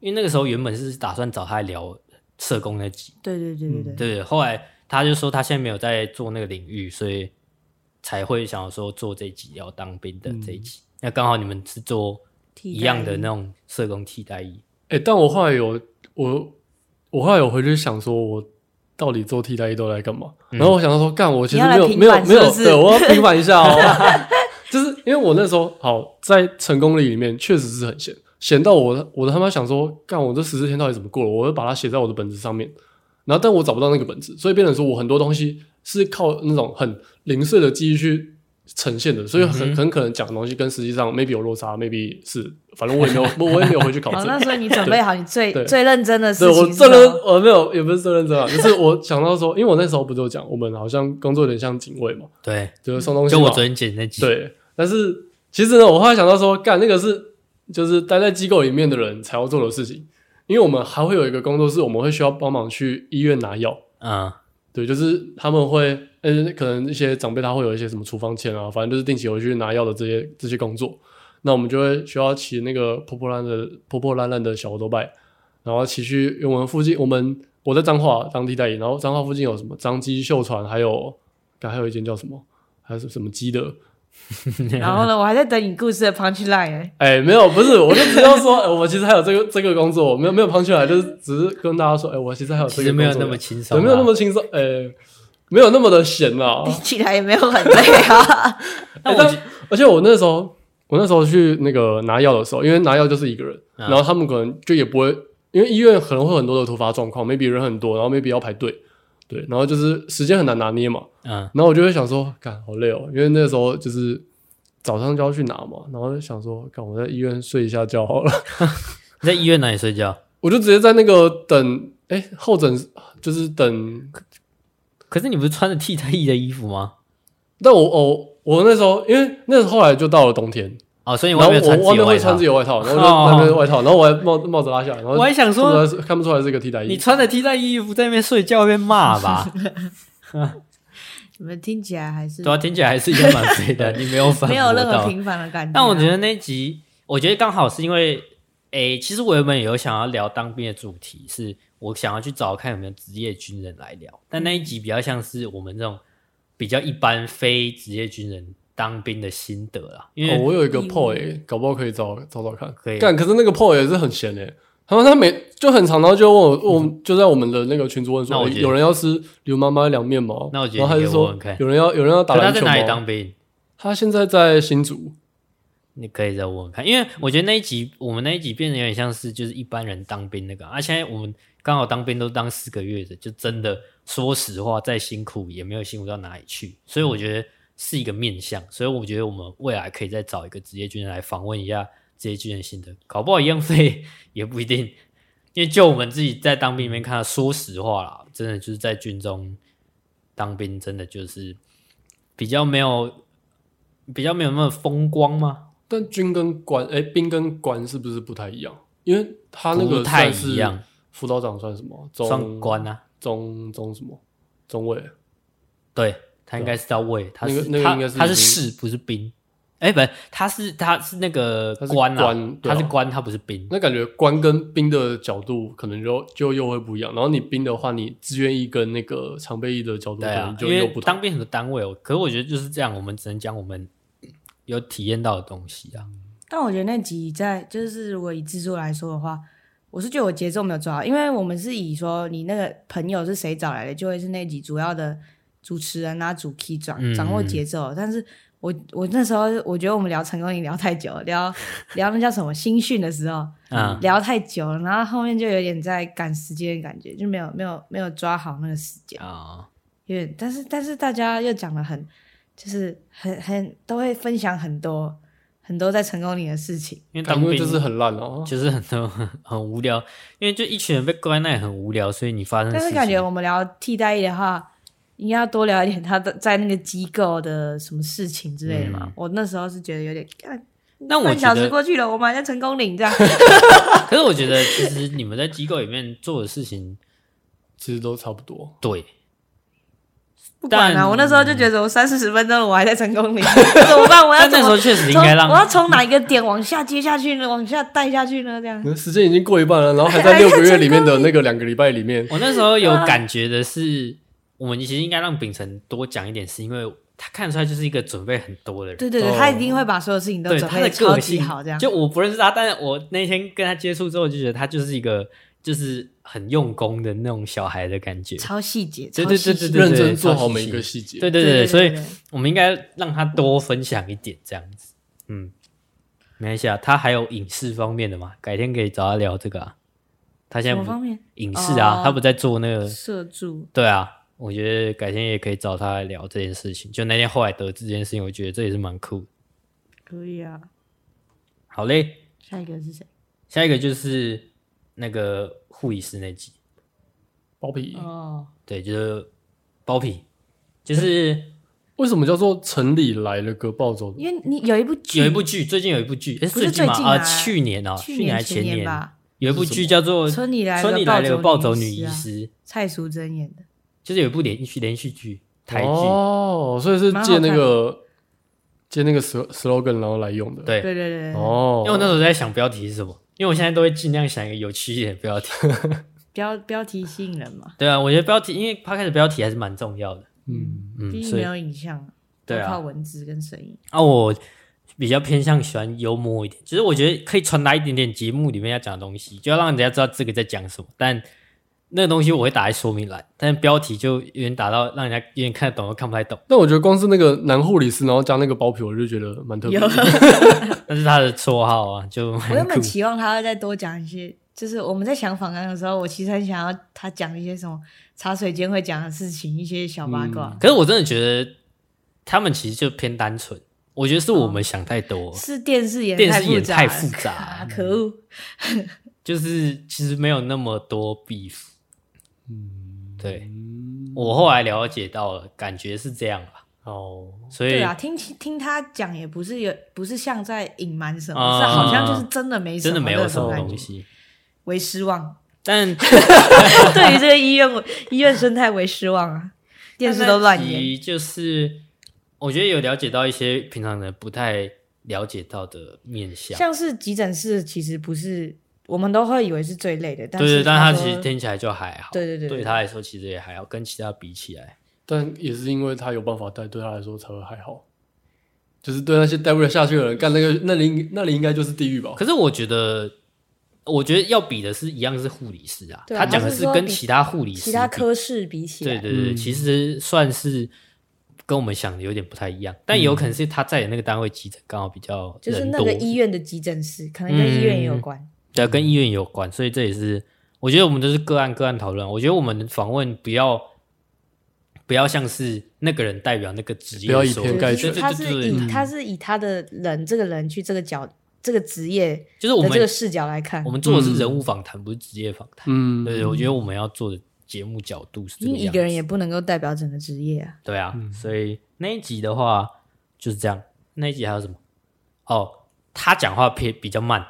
因为那个时候原本是打算找他来聊社工那集，对对对对对，对，对，后来。他就说他现在没有在做那个领域，所以才会想要说做这集要当兵的这一集。嗯、那刚好你们是做一样的那种社工替代役。哎、欸，但我后来有我我后来有回去想说，我到底做替代役都来干嘛？嗯、然后我想到说，干我其实没有没有没有，对，我要平反一下哦。就是因为我那时候好在成功里里面确实是很闲，闲到我我他妈想说，干我这十四天到底怎么过了？我会把它写在我的本子上面。然后，但我找不到那个本子，所以变成说我很多东西是靠那种很零碎的记忆去呈现的，所以很很可能讲的东西跟实际上 maybe 有落差，maybe 是，反正我也没有，我也没有回去考证。好，那所以你准备好你最最认真的事情。对，我最认，我没有，也不是最认真啊，就是我想到说，因为我那时候不就讲，我们好像工作有点像警卫嘛，对，就是送东西。就我昨天剪那集。对，但是其实呢，我后来想到说，干那个是就是待在机构里面的人才要做的事情。因为我们还会有一个工作室，我们会需要帮忙去医院拿药啊，嗯、对，就是他们会，嗯，可能一些长辈他会有一些什么处方签啊，反正就是定期回去拿药的这些这些工作。那我们就会需要骑那个破破烂的破破烂烂的小欧兜拜，然后骑去我们附近，我们我在彰化当地代理，然后彰化附近有什么彰基秀船，还有还有一间叫什么，还是什么基的。然后呢，我还在等你故事的 punch line 哎、欸，没有，不是，我就只要说，欸、我其实还有这个这个工作，没有没有 punch line，就是只是跟大家说，哎、欸，我其实还有这个工作，没有那么轻松，没有那么轻松，哎、欸，没有那么的闲啊，起来也没有很累啊。那 我、欸、而且我那时候，我那时候去那个拿药的时候，因为拿药就是一个人，然后他们可能就也不会，因为医院可能会很多的突发状况，maybe 人很多，然后 maybe 要排队，对，然后就是时间很难拿捏嘛，嗯，然后我就会想说，干好累哦，因为那时候就是。早上就要去拿嘛，然后就想说，看我在医院睡一下觉好了。你在医院哪里睡觉？我就直接在那个等，哎、欸，候诊就是等。可是你不是穿着替代役的衣服吗？但我我我那时候，因为那时候后来就到了冬天哦，所以外面穿我外面会穿自由外套，然后就外面外套，然后我还帽帽子拉下来，然后我还想说看不出来是个替代衣。你穿着替代衣服在那边睡觉，会被骂吧？你们听起来还是对啊，听起来还是一个蛮废的，你没有反，没有任何平凡的感觉、啊。但我觉得那集，我觉得刚好是因为，诶、欸，其实我原本有想要聊当兵的主题，是我想要去找看有没有职业军人来聊。但那一集比较像是我们这种比较一般非职业军人当兵的心得啦。因为、哦、我有一个 po 诶，搞不好可以找找找看。可以，干，可是那个 po 也是很闲诶。然后他每就很常，然后就问我，问 我们就在我们的那个群组问说，有人要吃刘妈妈凉面吗？那我觉得，然后他就说有人要有人要打篮球吗？他在哪里当兵？他现在在新竹。你可以再问问看，因为我觉得那一集我们那一集变得有点像是就是一般人当兵那个，啊，现在我们刚好当兵都当四个月的，就真的说实话，再辛苦也没有辛苦到哪里去，所以我觉得是一个面向，所以我觉得我们未来可以再找一个职业军人来访问一下。职业军人心得，搞不好一样费也不一定，因为就我们自己在当兵里面看到，说实话啦，真的就是在军中当兵，真的就是比较没有比较没有那么风光吗？但军跟官，哎、欸，兵跟官是不是不太一样？因为他那个不太一样，辅导长算什么？中算官啊？中中什么？中尉？对，他应该是叫尉，他是、那个、那个应该是他，他是士，不是兵。哎、欸，不是，他是他是那个官啊，他是官，他是官，他不是兵。那感觉官跟兵的角度可能就就又会不一样。然后你兵的话，你志愿役跟那个常备役的角度可能就又不同。当兵很多单位哦，可是我觉得就是这样，我们只能讲我们有体验到的东西啊。但我觉得那集在就是如果以制作来说的话，我是觉得我节奏没有抓好，因为我们是以说你那个朋友是谁找来的，就会是那集主要的主持人啊，主 key 掌掌握节奏，嗯、但是。我我那时候我觉得我们聊成功营聊太久了，聊 聊那叫什么新训的时候，嗯，聊太久了，然后后面就有点在赶时间的感觉，就没有没有没有抓好那个时间。啊，哦、有点，但是但是大家又讲了很，就是很很都会分享很多很多在成功里的事情，因为当兵就是很烂哦，就是很多很 很无聊，因为就一群人被关那也很无聊，所以你发生，但是感觉我们聊替代役的话。应该要多聊一点他的在那个机构的什么事情之类的嘛。嗯、我那时候是觉得有点，那我半小时过去了，我们还在成功领这样。可是我觉得，其实你们在机构里面做的事情，其实都差不多。对，不管了、啊。我那时候就觉得，我三四十分钟了我还在成功岭，怎么办？我要怎么？那时候确实应该让。我要从哪一个点往下接下去呢？往下带下去呢？这样。时间已经过一半了，然后还在 六个月里面的那个两个礼拜里面。我那时候有感觉的是。我们其实应该让秉承多讲一点，是因为他看出来就是一个准备很多的人。对对对，哦、他一定会把所有事情都准备的超级好，这样。就我不认识他，但是我那天跟他接触之后，就觉得他就是一个就是很用功的那种小孩的感觉，超细节，对对对对对，认真做好每一个细节。对对对，所以我们应该让他多分享一点这样子。嗯，没关系啊，他还有影视方面的嘛，改天可以找他聊这个啊。他现在不方面？影视啊，哦、他不在做那个摄助。对啊。我觉得改天也可以找他来聊这件事情。就那天后来得知这件事情，我觉得这也是蛮酷。可以啊。好嘞。下一个是谁？下一个就是那个护理师那集。包皮。哦。对，就是包皮。就是为什么叫做城里来了个暴走？因为你有一部剧，有一部剧，最近有一部剧，哎，最近吗？啊，去年哦，去年还前年吧。有一部剧叫做《村里来村里来了个暴走女医师》，蔡淑珍演的。就是有一部连续连续剧，台剧哦，所以是借那个借那个 slogan 然后来用的。对对对对哦，因为我那时候在想标题是什么，因为我现在都会尽量想一个有趣一点的标题。标标题吸引人嘛？对啊，我觉得标题，因为他开始标题还是蛮重要的。嗯嗯，毕竟没有影像，对啊，靠文字跟声音。啊，我比较偏向喜欢幽默一点，其实我觉得可以传达一点点节目里面要讲的东西，就要让人家知道这个在讲什么。但那个东西我会打在说明栏，但标题就有点打到让人家有点看得懂又看不太懂。但我觉得光是那个男护理师，然后加那个包皮，我就觉得蛮特别的。那是他的绰号啊，就 我原本期望他会再多讲一些。就是我们在想访谈的时候，我其实很想要他讲一些什么茶水间会讲的事情，一些小八卦。嗯、可是我真的觉得他们其实就偏单纯，我觉得是我们想太多，哦、是电视演电视演太复杂，啊、可恶。就是其实没有那么多 beef。嗯，对，我后来了解到了，感觉是这样吧。哦，所以对啊，听听他讲也不是有，不是像在隐瞒什么，嗯、是好像就是真的没什么，真的没有什么东西。为失望，但 对于这个医院医院生态为失望啊！电视都乱演，就是我觉得有了解到一些平常人不太了解到的面相，像是急诊室，其实不是我们都会以为是最累的，但是对，但他其实听起来就还好，对对对，对他来说其实也还好，跟其他比起来，但也是因为他有办法带，对他来说才会还好。就是对那些带不了下去的人干那个，那里那里应该就是地狱吧？可是我觉得。我觉得要比的是一样是护理师啊，他讲的是跟其他护理师、其他科室比起来，对对对，嗯、其实算是跟我们想的有点不太一样，但有可能是他在的那个单位急诊刚好比较就是那个医院的急诊室，可能跟医院也有关，嗯、对，跟医院有关，所以这也是我觉得我们都是个案个案讨论。我觉得我们访问不要不要像是那个人代表那个职业，不要以偏概全，他是以他是以他的人这个人去这个角。这个职业就是我们这个视角来看，我们做的是人物访谈，嗯、不是职业访谈。嗯，对，我觉得我们要做的节目角度是这个样。因为一个人也不能够代表整个职业啊。对啊，嗯、所以那一集的话就是这样。那一集还有什么？哦，他讲话偏比较慢。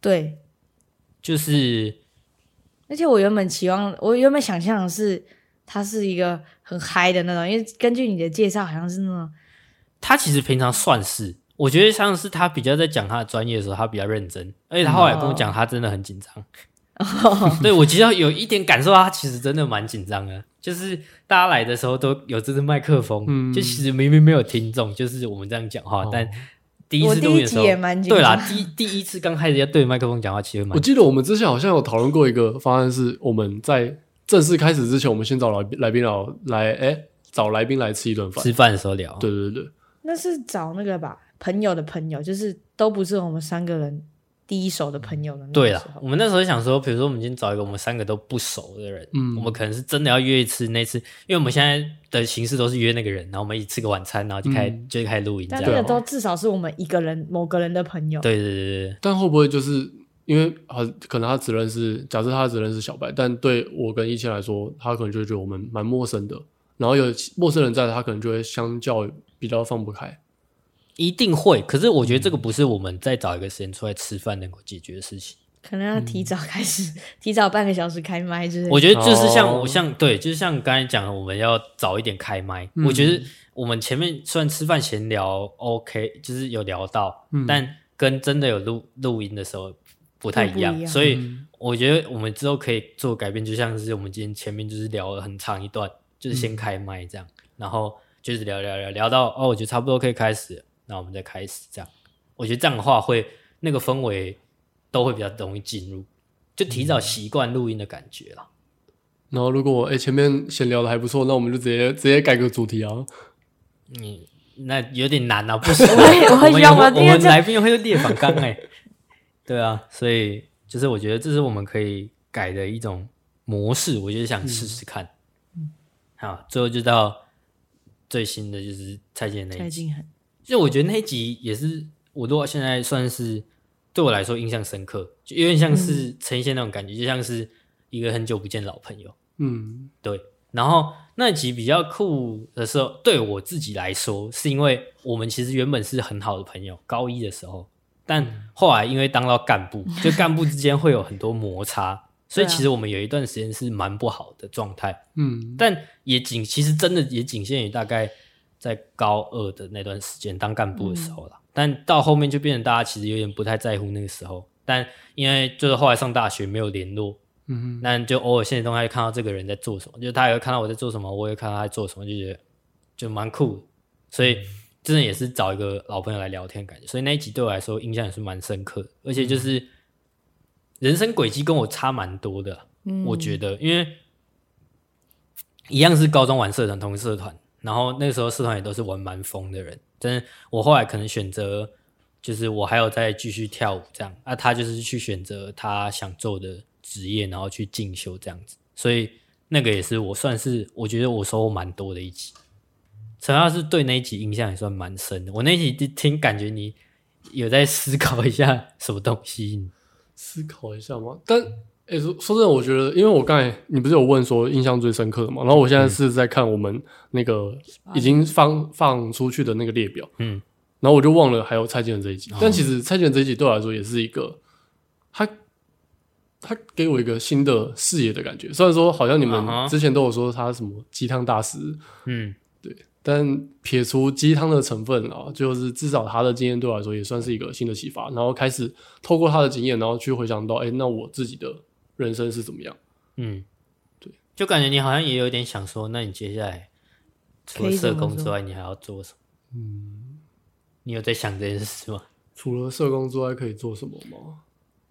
对，就是。而且我原本期望，我原本想象的是他是一个很嗨的那种，因为根据你的介绍，好像是那种。他其实平常算是。我觉得像是他比较在讲他的专业的时候，他比较认真，而且他后来跟我讲，他真的很紧张。Oh. 对，我其实有一点感受到，他其实真的蛮紧张的。就是大家来的时候都有这支麦克风，嗯、就其实明明没有听众，就是我们这样讲话。Oh. 但第一次录音的时候，也蛮紧张。对啦，第第一次刚开始要对麦克风讲话，其实蛮。我记得我们之前好像有讨论过一个方案，是我们在正式开始之前，我们先找来来宾聊来，哎，找来宾来吃一顿饭。吃饭的时候聊。对对对，那是找那个吧。朋友的朋友，就是都不是我们三个人第一手的朋友的。对啦，我们那时候想说，比如说我们今天找一个我们三个都不熟的人，嗯，我们可能是真的要约一次那次，因为我们现在的形式都是约那个人，然后我们一起吃个晚餐，然后就开、嗯、就开始录音。但那个都至少是我们一个人某个人的朋友。对对对对。但会不会就是因为啊，可能他只认识，假设他只认识小白，但对我跟一千来说，他可能就会觉得我们蛮陌生的。然后有陌生人在，他可能就会相较比较放不开。一定会，可是我觉得这个不是我们再找一个时间出来吃饭能够解决的事情。可能要提早开始，嗯、提早半个小时开麦之类的。我觉得就是像我像对，就是像刚才讲的，我们要早一点开麦。嗯、我觉得我们前面虽然吃饭闲聊 OK，就是有聊到，嗯、但跟真的有录录音的时候不太一样。所以我觉得我们之后可以做改变，就像是我们今天前面就是聊了很长一段，就是先开麦这样，嗯、然后就是聊聊聊聊到哦，我觉得差不多可以开始了。那我们再开始这样，我觉得这样的话会那个氛围都会比较容易进入，就提早习惯录音的感觉了。然后如果哎、欸、前面闲聊的还不错，那我们就直接直接改个主题啊。嗯，那有点难啊，不 行，我要我们来宾会列反纲哎。对啊，所以就是我觉得这是我们可以改的一种模式，我就是想试试看。嗯，好，最后就到最新的就是蔡健那一集。就我觉得那一集也是我都现在算是对我来说印象深刻，就有点像是呈现那种感觉，嗯、就像是一个很久不见老朋友。嗯，对。然后那集比较酷的时候，对我自己来说，是因为我们其实原本是很好的朋友，高一的时候，但后来因为当到干部，就干部之间会有很多摩擦，所以其实我们有一段时间是蛮不好的状态。嗯，但也仅其实真的也仅限于大概。在高二的那段时间当干部的时候了，嗯、但到后面就变成大家其实有点不太在乎那个时候。但因为就是后来上大学没有联络，嗯哼，那就偶尔现实中还看到这个人在做什么，就他也会看到我在做什么，我也看到他在做什么，就觉得就蛮酷的。所以真的也是找一个老朋友来聊天感觉，所以那一集对我来说印象也是蛮深刻的，而且就是人生轨迹跟我差蛮多的，嗯、我觉得，因为一样是高中玩社团，同一社团。然后那个时候社团也都是玩蛮疯的人，但是我后来可能选择，就是我还有再继续跳舞这样，啊，他就是去选择他想做的职业，然后去进修这样子，所以那个也是我算是我觉得我收获蛮多的一集。陈老师对那一集印象也算蛮深的，我那一集听感觉你有在思考一下什么东西，思考一下吗？但。哎，说说真的，我觉得，因为我刚才你不是有问说印象最深刻的嘛，然后我现在是在看我们那个已经放放出去的那个列表，嗯，然后我就忘了还有蔡健的这一集，但其实蔡健这一集对我来说也是一个，他他给我一个新的视野的感觉，虽然说好像你们之前都有说他什么鸡汤大师，嗯，对，但撇除鸡汤的成分啊，就是至少他的经验对我来说也算是一个新的启发，然后开始透过他的经验，然后去回想到，哎，那我自己的。人生是怎么样？嗯，对，就感觉你好像也有点想说，那你接下来除了社工之外，你还要做什么？嗯，你有在想这件事吗？除了社工之外，可以做什么吗？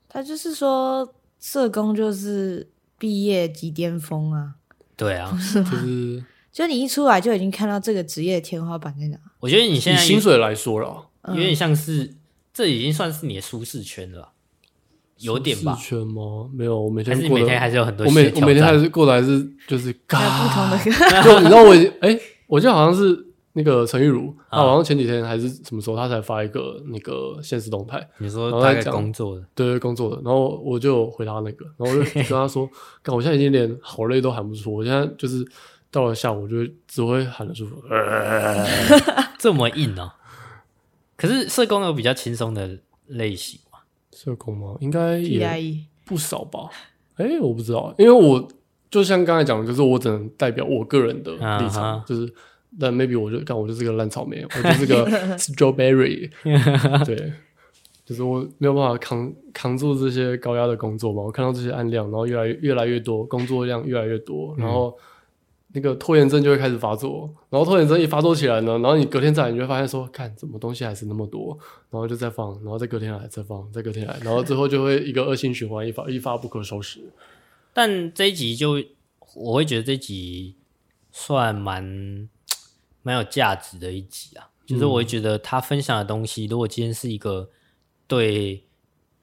他就是说，社工就是毕业即巅峰啊。对啊，就是就你一出来就已经看到这个职业的天花板在哪。我觉得你现在以薪水来说了，有点像是这已经算是你的舒适圈了。有点吧？圈吗？没有，我每天还是每天还是有很多。我每我每天还是过来是就是嘎，不同的。就你知道我哎、欸，我记得好像是那个陈玉茹，啊好像前几天还是什么时候，他才发一个那个现实动态。你说大概工作的？对对，工作的。然后我就回答那个，然后我就 跟他说：“干，我现在已经连好累都喊不出，我现在就是到了下午，我就只会喊得出，这么硬哦。可是社工有比较轻松的类型。社工吗？应该也不少吧。哎、欸，我不知道，因为我就像刚才讲的，就是我只能代表我个人的立场，uh huh. 就是，但 maybe 我就看我就是个烂草莓，我就是个 strawberry，对，就是我没有办法扛扛住这些高压的工作嘛。我看到这些案量，然后越来越越来越多，工作量越来越多，然后。那个拖延症就会开始发作，然后拖延症一发作起来呢，然后你隔天再来，你就会发现说，看怎么东西还是那么多，然后就再放，然后再隔天来再放，再隔天来，然后最后就会一个恶性循环，一发一发不可收拾。但这一集就我会觉得这一集算蛮蛮有价值的一集啊，就是我会觉得他分享的东西，如果今天是一个对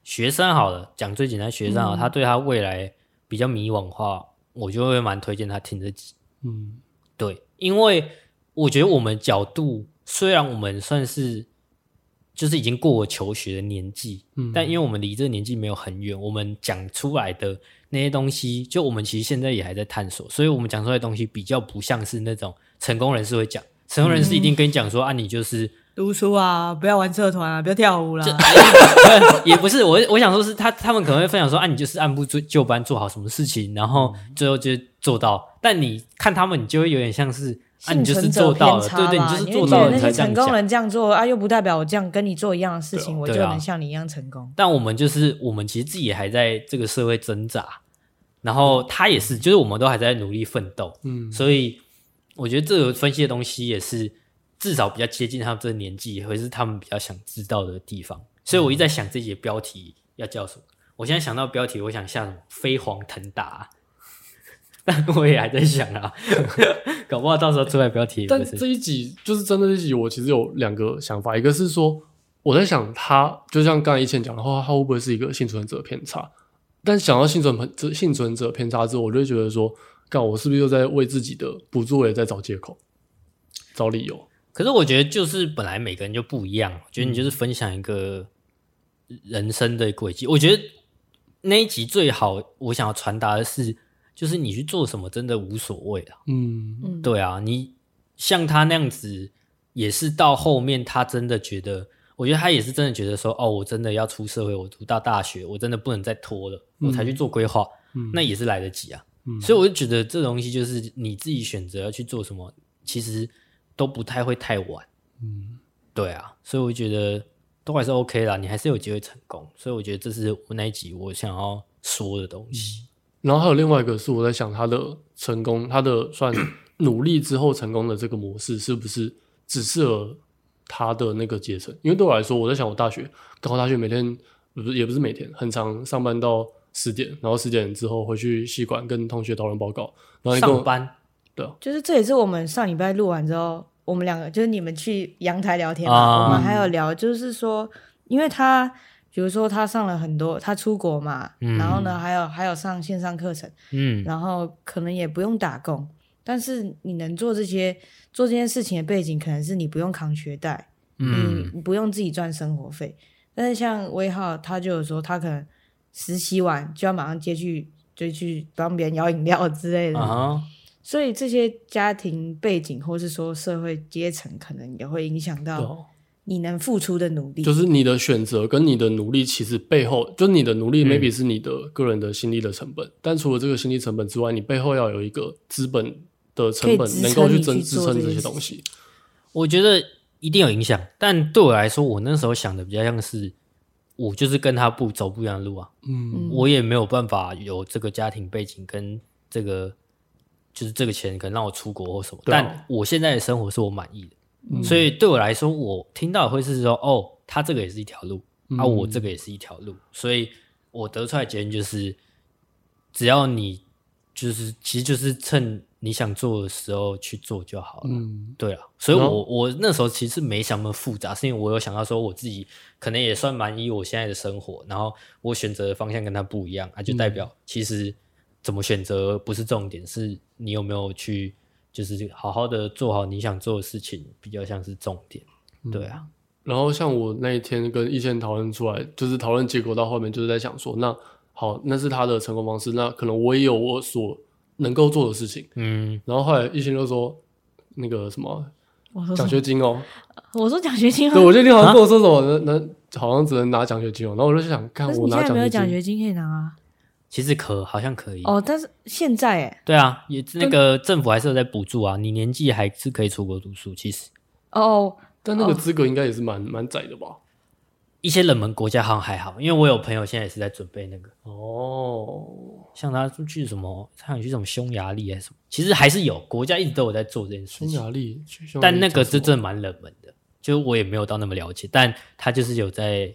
学生好了，讲最简单学生好，他对他未来比较迷惘的话，我就会蛮推荐他听这集。嗯，对，因为我觉得我们角度虽然我们算是就是已经过了求学的年纪，嗯，但因为我们离这个年纪没有很远，我们讲出来的那些东西，就我们其实现在也还在探索，所以我们讲出来的东西比较不像是那种成功人士会讲，成功人士一定跟你讲说、嗯、啊，你就是。读书啊，不要玩社团啊，不要跳舞啦。也不是我，我想说是他，他们可能会分享说，啊，你就是按部就班做好什么事情，然后最后就做到。但你看他们，你就会有点像是，啊，你就是做到了，对对，你就是做到了。那些成功人这样做啊，又不代表我这样跟你做一样的事情，我就能像你一样成功。但我们就是，我们其实自己也还在这个社会挣扎，然后他也是，就是我们都还在努力奋斗。嗯，所以我觉得这个分析的东西也是。至少比较接近他们这个年纪，或是他们比较想知道的地方，所以我一直在想这节标题要叫什么。我现在想到标题，我想下什么“飞黄腾达”，但我也还在想啊，搞不好到时候出来标题。但这一集就是真的这一集，我其实有两个想法，一个是说我在想他，就像刚才以前讲的话，他会不会是一个幸存者偏差？但想到幸存者幸存者偏差之后，我就觉得说，干我是不是又在为自己的不作为在找借口、找理由？可是我觉得，就是本来每个人就不一样。我觉得你就是分享一个人生的轨迹。嗯、我觉得那一集最好，我想要传达的是，就是你去做什么真的无所谓啊。嗯，对啊，你像他那样子，也是到后面他真的觉得，我觉得他也是真的觉得说，哦，我真的要出社会，我读到大学，我真的不能再拖了，我才去做规划。嗯，那也是来得及啊。嗯，所以我就觉得这东西就是你自己选择要去做什么，其实。都不太会太晚。嗯，对啊，所以我觉得都还是 OK 啦，你还是有机会成功。所以我觉得这是我那一集我想要说的东西。嗯、然后还有另外一个是我在想他的成功，他的算努力之后成功的这个模式是不是只适合他的那个阶层？因为对我来说，我在想我大学，刚好大学每天不是也不是每天，很长上班到十点，然后十点之后回去系馆跟同学讨论报告，然后上班。对啊，就是这也是我们上礼拜录完之后。我们两个就是你们去阳台聊天嘛，啊、我们还有聊，就是说，因为他比如说他上了很多，他出国嘛，嗯、然后呢，还有还有上线上课程，嗯，然后可能也不用打工，但是你能做这些做这件事情的背景，可能是你不用扛学贷，嗯，你不用自己赚生活费。但是像威浩，他就有说他可能实习完就要马上接去，就去帮别人摇饮料之类的。啊所以这些家庭背景，或是说社会阶层，可能也会影响到你能付出的努力。就是你的选择跟你的努力，其实背后，就是你的努力，maybe 是你的个人的心力的成本。嗯、但除了这个心力成本之外，你背后要有一个资本的成本，能够去支支撑这些东西。我觉得一定有影响，但对我来说，我那时候想的比较像是，我就是跟他不走不一样的路啊。嗯，我也没有办法有这个家庭背景跟这个。就是这个钱可能让我出国或什么，啊、但我现在的生活是我满意的，嗯、所以对我来说，我听到会是说，哦，他这个也是一条路，嗯、啊，我这个也是一条路，所以我得出来的结论就是，只要你就是其实就是趁你想做的时候去做就好了，嗯，对啊，所以我、嗯、我那时候其实没想那么复杂，是因为我有想到说我自己可能也算满意我现在的生活，然后我选择的方向跟他不一样，啊，就代表其实。怎么选择不是重点，是你有没有去，就是好好的做好你想做的事情，比较像是重点。对啊。嗯、然后像我那一天跟易倩讨论出来，就是讨论结果到后面，就是在想说，那好，那是他的成功方式，那可能我也有我所能够做的事情。嗯。然后后来易倩就说，那个什么奖学金哦，我说奖学金，对，我觉得你好像跟我说什么，那、啊、那好像只能拿奖学金哦。然后我就想，看我拿奖学金，没有奖学金可以拿啊。其实可好像可以哦，但是现在哎，对啊，也那个政府还是有在补助啊，你年纪还是可以出国读书。其实哦，但那个资格应该也是蛮蛮窄的吧？一些冷门国家好像还好，因为我有朋友现在也是在准备那个哦，像他去什么，他想去什么匈牙利还是什么，其实还是有国家一直都有在做这件事情。匈牙利，但那个是真的蛮冷门的，就我也没有到那么了解，但他就是有在。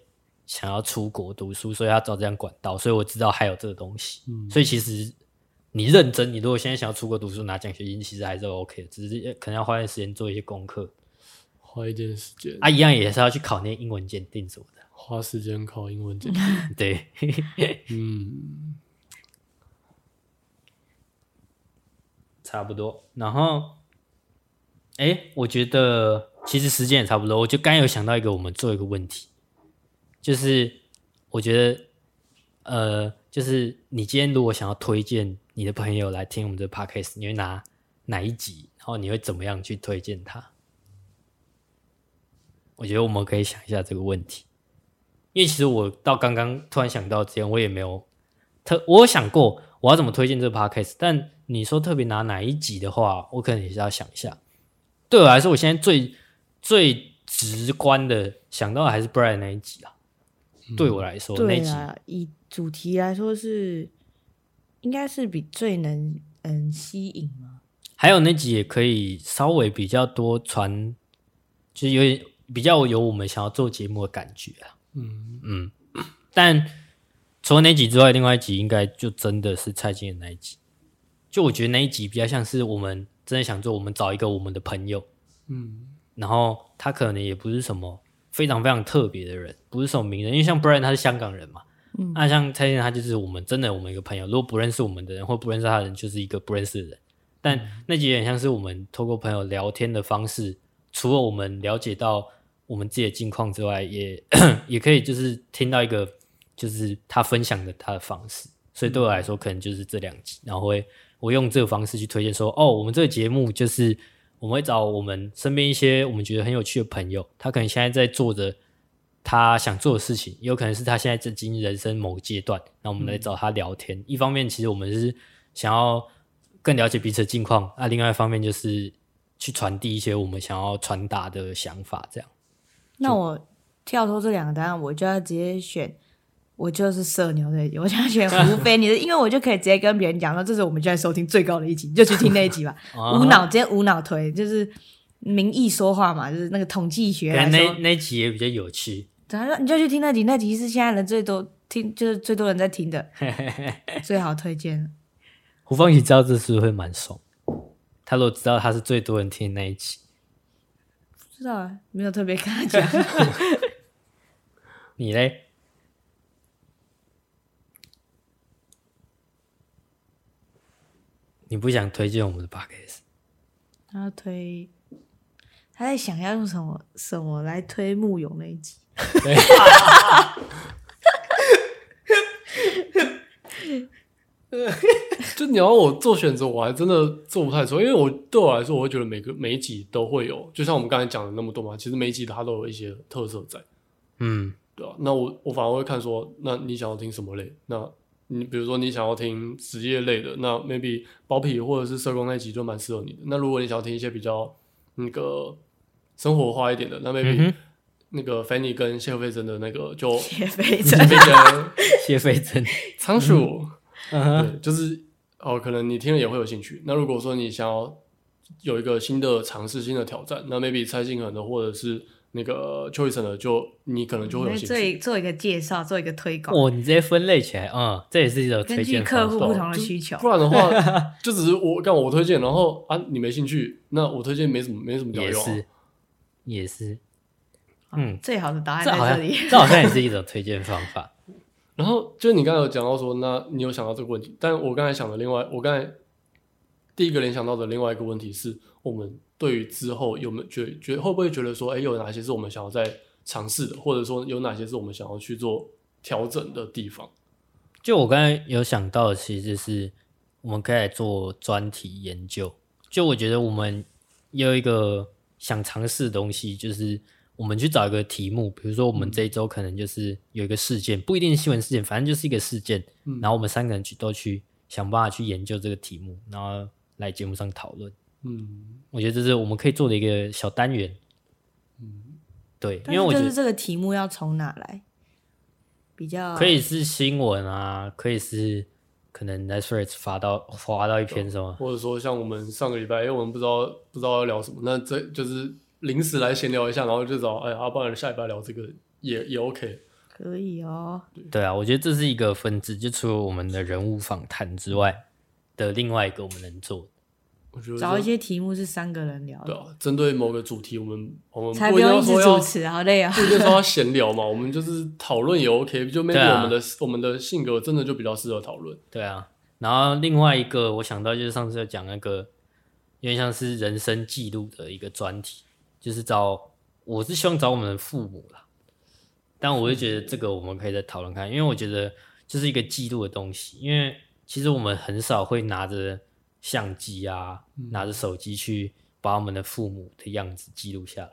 想要出国读书，所以要找这样管道，所以我知道还有这个东西。嗯，所以其实你认真，你如果现在想要出国读书拿奖学金，其实还是 OK 的，只是可能要花点时间做一些功课，花一点时间。啊，一样也是要去考那英文鉴定什么的，花时间考英文鉴定。对，嗯，差不多。然后，哎，我觉得其实时间也差不多。我就刚有想到一个，我们做一个问题。就是我觉得，呃，就是你今天如果想要推荐你的朋友来听我们的 podcast，你会拿哪一集？然后你会怎么样去推荐他？我觉得我们可以想一下这个问题，因为其实我到刚刚突然想到之前，我也没有特，我有想过我要怎么推荐这个 podcast，但你说特别拿哪一集的话，我可能也是要想一下。对我来说，我现在最最直观的想到的还是 Brian 那一集啊。对我来说，对那啊，以主题来说是，应该是比最能嗯吸引嘛？还有那集也可以稍微比较多传，就是有点比较有我们想要做节目的感觉啊。嗯嗯，但除了那集之外，另外一集应该就真的是蔡健的那一集。就我觉得那一集比较像是我们真的想做，我们找一个我们的朋友，嗯，然后他可能也不是什么。非常非常特别的人，不是什么名人，因为像 Brian 他是香港人嘛，嗯，那像蔡健他就是我们真的我们一个朋友，如果不认识我们的人或不认识他的人，就是一个不认识的人。但那集有点像是我们透过朋友聊天的方式，除了我们了解到我们自己的近况之外，也 也可以就是听到一个就是他分享的他的方式。所以对我来说，可能就是这两集，然后会我用这个方式去推荐说，哦，我们这个节目就是。我们会找我们身边一些我们觉得很有趣的朋友，他可能现在在做着他想做的事情，也有可能是他现在正经历人生某个阶段。那我们来找他聊天，嗯、一方面其实我们是想要更了解彼此的近况，那另外一方面就是去传递一些我们想要传达的想法，这样。那我跳脱这两个答案，我就要直接选，我就是社牛那一集，我想选胡飞，你的，因为我就可以直接跟别人讲说，这是我们现在收听最高的一集，你就去听那一集吧。无脑直接无脑推，就是民意说话嘛，就是那个统计学来说，那那集也比较有趣。他说你就去听那集，那集是现在人最多听，就是最多人在听的，最好推荐。胡芳你知道这是不是会蛮爽？他如果知道他是最多人听的那一集，不知道啊，没有特别跟他讲。你嘞？你不想推荐我们的 podcast？他推，他在想要用什么什么来推木勇那一集？对 就你要我做选择，我还真的做不太出，因为我对我来说，我会觉得每个每一集都会有，就像我们刚才讲的那么多嘛，其实每一集它都有一些特色在，嗯，对啊，那我我反而会看说，那你想要听什么类？那你比如说你想要听职业类的，那 maybe 包皮或者是社工那集就蛮适合你的。那如果你想要听一些比较那个生活化一点的，那 maybe、嗯、那个 Fanny 跟谢飞珍的那个就谢飞珍，谢飞珍 仓鼠。对，就是哦，可能你听了也会有兴趣。那如果说你想要有一个新的尝试、新的挑战，那 maybe 蔡信恒的或者是那个邱医生呢，就你可能就会有兴趣。做做一个介绍，做一个推广。哦，你直接分类起来，嗯，这也是一种推荐。根据客户不同的需求，不然的话，就只是我干我推荐，然后啊你没兴趣，那我推荐没什么没什么屌用、啊。也是，也是，嗯，最好的答案在这里。这好像也是一种推荐方法。然后就是你刚才有讲到说，那你有想到这个问题？但我刚才想的另外，我刚才第一个联想到的另外一个问题是，我们对于之后有没有觉觉会不会觉得说，哎，有哪些是我们想要再尝试的，或者说有哪些是我们想要去做调整的地方？就我刚才有想到的，其实就是我们可以来做专题研究。就我觉得我们有一个想尝试的东西，就是。我们去找一个题目，比如说我们这一周可能就是有一个事件，嗯、不一定是新闻事件，反正就是一个事件。嗯、然后我们三个人去都去想办法去研究这个题目，然后来节目上讨论。嗯，我觉得这是我们可以做的一个小单元。嗯，对，因为我觉得这个题目要从哪来？比较可以是新闻啊，可以是可能 Netflix 发到发到一篇什么，或者说像我们上个礼拜，因为我们不知道不知道要聊什么，那这就是。临时来闲聊一下，然后就找哎，阿不然下礼拜聊这个也也 OK，可以哦。对啊，我觉得这是一个分支，就除了我们的人物访谈之外的另外一个我们能做。我觉得找一些题目是三个人聊的，对啊，针对某个主题，我们我们才不用一直主持，好累啊。不一定说要闲聊嘛，我们就是讨论也 OK，就 maybe 我们的、啊、我们的性格真的就比较适合讨论。对啊，然后另外一个我想到就是上次要讲那个有点像是人生记录的一个专题。就是找，我是希望找我们的父母啦，但我就觉得这个我们可以再讨论看，因为我觉得这是一个记录的东西，因为其实我们很少会拿着相机啊，拿着手机去把我们的父母的样子记录下来。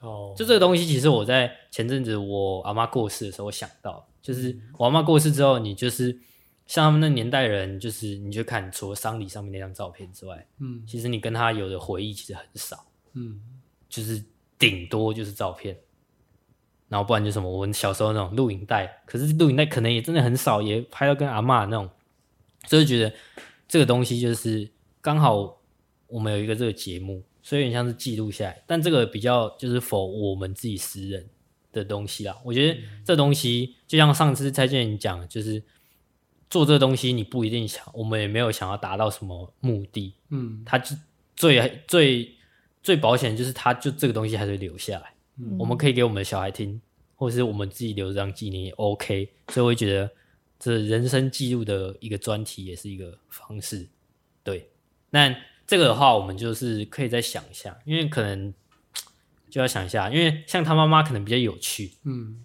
哦，就这个东西，其实我在前阵子我阿妈过世的时候，我想到，就是我阿妈过世之后，你就是像他们那年代人，就是你就看除了丧礼上面那张照片之外，嗯，其实你跟他有的回忆其实很少，嗯。就是顶多就是照片，然后不然就什么我们小时候那种录影带，可是录影带可能也真的很少，也拍到跟阿妈那种，就是觉得这个东西就是刚好我们有一个这个节目，所以有点像是记录下来，但这个比较就是 for 我们自己私人的东西啦。我觉得这东西就像上次蔡健你讲，就是做这东西你不一定想，我们也没有想要达到什么目的，嗯，它就最最。最保险就是，它就这个东西还是会留下来，嗯，我们可以给我们的小孩听，或者是我们自己留这张纪念也 OK。所以我会觉得，这人生记录的一个专题也是一个方式。对，那这个的话，我们就是可以再想一下，因为可能 就要想一下，因为像他妈妈可能比较有趣，嗯，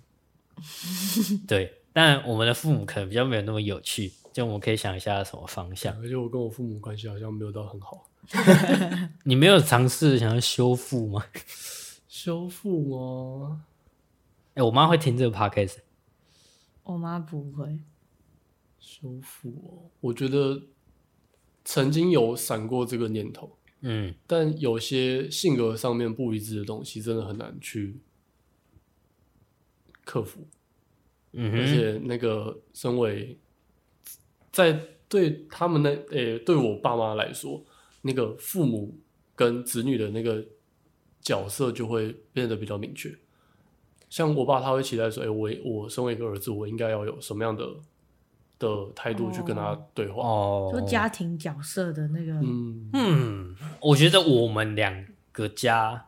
对，但我们的父母可能比较没有那么有趣，就我们可以想一下什么方向。而且我跟我父母关系好像没有到很好。你没有尝试想要修复吗？修复吗？哎、欸，我妈会听这个 podcast。我妈不会。修复哦，我觉得曾经有闪过这个念头，嗯，但有些性格上面不一致的东西，真的很难去克服。嗯而且那个身为在对他们那诶、欸，对我爸妈来说，那个父母跟子女的那个角色就会变得比较明确。像我爸他会期待说，哎、欸，我我身为一个儿子，我应该要有什么样的的态度去跟他对话？哦，就家庭角色的那个，嗯嗯，我觉得我们两个家，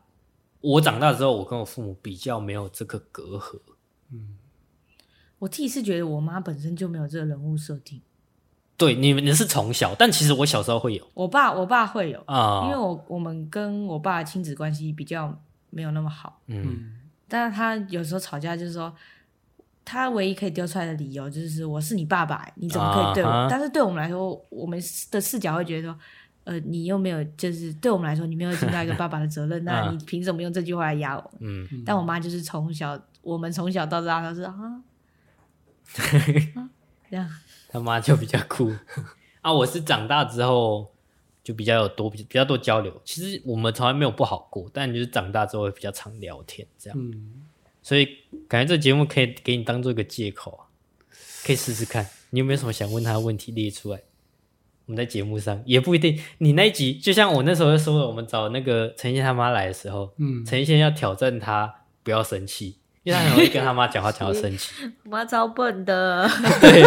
我长大之后，我跟我父母比较没有这个隔阂。嗯。我自己是觉得我妈本身就没有这个人物设定。对，你们你是从小，但其实我小时候会有。我爸我爸会有啊，因为我我们跟我爸亲子关系比较没有那么好。嗯，但是他有时候吵架就是说，他唯一可以丢出来的理由就是我是你爸爸，你怎么可以对我？啊、但是对我们来说，我们的视角会觉得说，呃，你又没有，就是对我们来说，你没有尽到一个爸爸的责任，那你凭什么用这句话来压我？嗯，但我妈就是从小，我们从小到大都是啊。这样，他妈就比较酷 啊！我是长大之后就比较有多比较多交流。其实我们从来没有不好过，但就是长大之后会比较常聊天这样。嗯，所以感觉这节目可以给你当做一个借口啊，可以试试看。你有没有什么想问他的问题列出来？我们在节目上也不一定。你那一集就像我那时候说的，我们找那个陈宪他妈来的时候，嗯，陈宪要挑战他不要生气。因为他很容易跟他妈讲话讲到生气，我妈超笨的。对，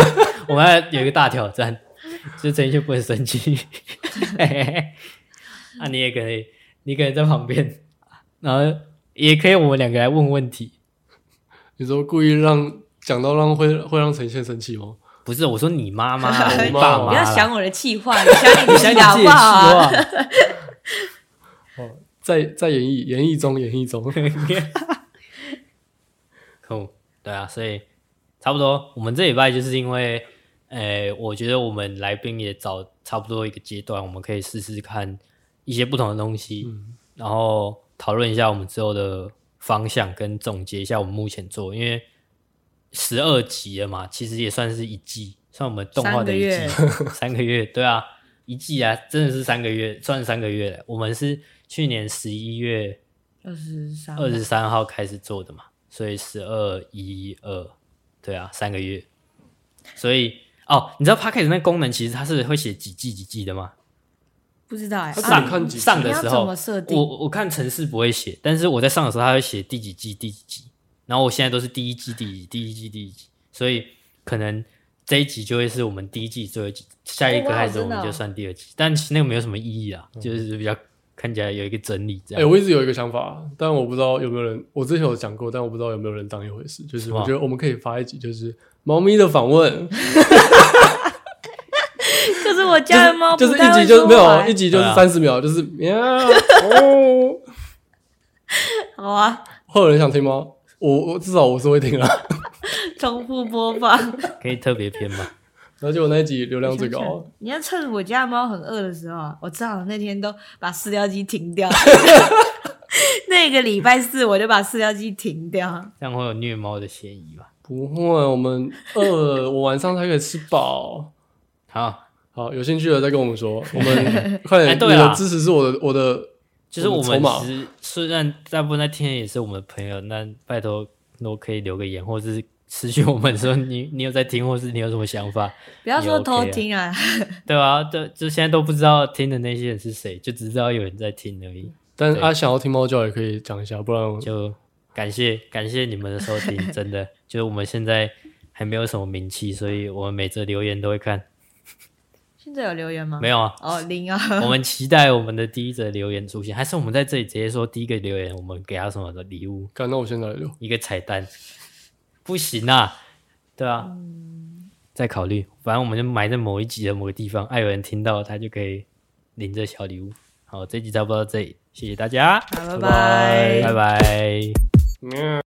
我们要有一个大挑战，就陈奕不能生气。那、啊、你也可以，你可以在旁边，然后也可以我们两个来问问题。你说故意让讲到让会会让陈宪生气吗？不是，我说你妈妈，你爸妈。不要想我的气话，你想你想讲话。哦，在在演绎演绎中，演绎中。酷，对啊，所以差不多，我们这礼拜就是因为，诶、欸，我觉得我们来宾也找差不多一个阶段，我们可以试试看一些不同的东西，嗯、然后讨论一下我们之后的方向，跟总结一下我们目前做，因为十二集了嘛，其实也算是一季，算我们动画的一季，三个，月，对啊，一季啊，真的是三个月，算三个月了。我们是去年十一月二十三二十三号开始做的嘛。所以十二一二，对啊，三个月。所以哦，你知道 Podcast 那功能其实它是会写几季几季的吗？不知道哎、欸。上、啊、上的时候，我我我看城市不会写，但是我在上的时候，他会写第几季第几集。然后我现在都是第一季第一第一季第一集，所以可能这一集就会是我们第一季最后一集，下一个开始我们就算第二集。但其实那个没有什么意义啊，就是比较。看起来有一个整理这样。哎、欸，我一直有一个想法，但我不知道有没有人，我之前有讲过，但我不知道有没有人当一回事。就是我觉得我们可以发一集，就是猫咪的访问。我家的猫、就是，就是一集就没有，一集就是三十秒，就是喵 哦。好啊，会有人想听吗？我我至少我是会听啊。重复播放，可以特别篇吗？而且我那一集流量最高。你要趁我家猫很饿的时候啊，我正好那天都把饲料机停掉。那个礼拜四我就把饲料机停掉，这样会有虐猫的嫌疑吧？不会，我们饿，我晚上才可以吃饱。好好，有兴趣的再跟我们说，我们快点。哎、对你的支持是我的，我的，就是我们其实虽然大部分在听也是我们的朋友，那拜托都可以留个言，或者是。私讯我们说你你有在听，或是你有什么想法？不要说偷听啊，对啊，对，就现在都不知道听的那些人是谁，就只知道有人在听而已。但是啊，想要听猫叫也可以讲一下，不然就感谢感谢你们的收听，真的，就是我们现在还没有什么名气，所以我们每则留言都会看。现在有留言吗？没有啊，哦零啊。我们期待我们的第一则留言出现，还是我们在这里直接说第一个留言，我们给他什么的礼物？看，那我现在留一个彩蛋。不行啊，对啊，嗯、再考虑。反正我们就埋在某一集的某个地方，爱有人听到，他就可以领这小礼物。好，这集差不多到这里，谢谢大家，拜拜，拜拜。嗯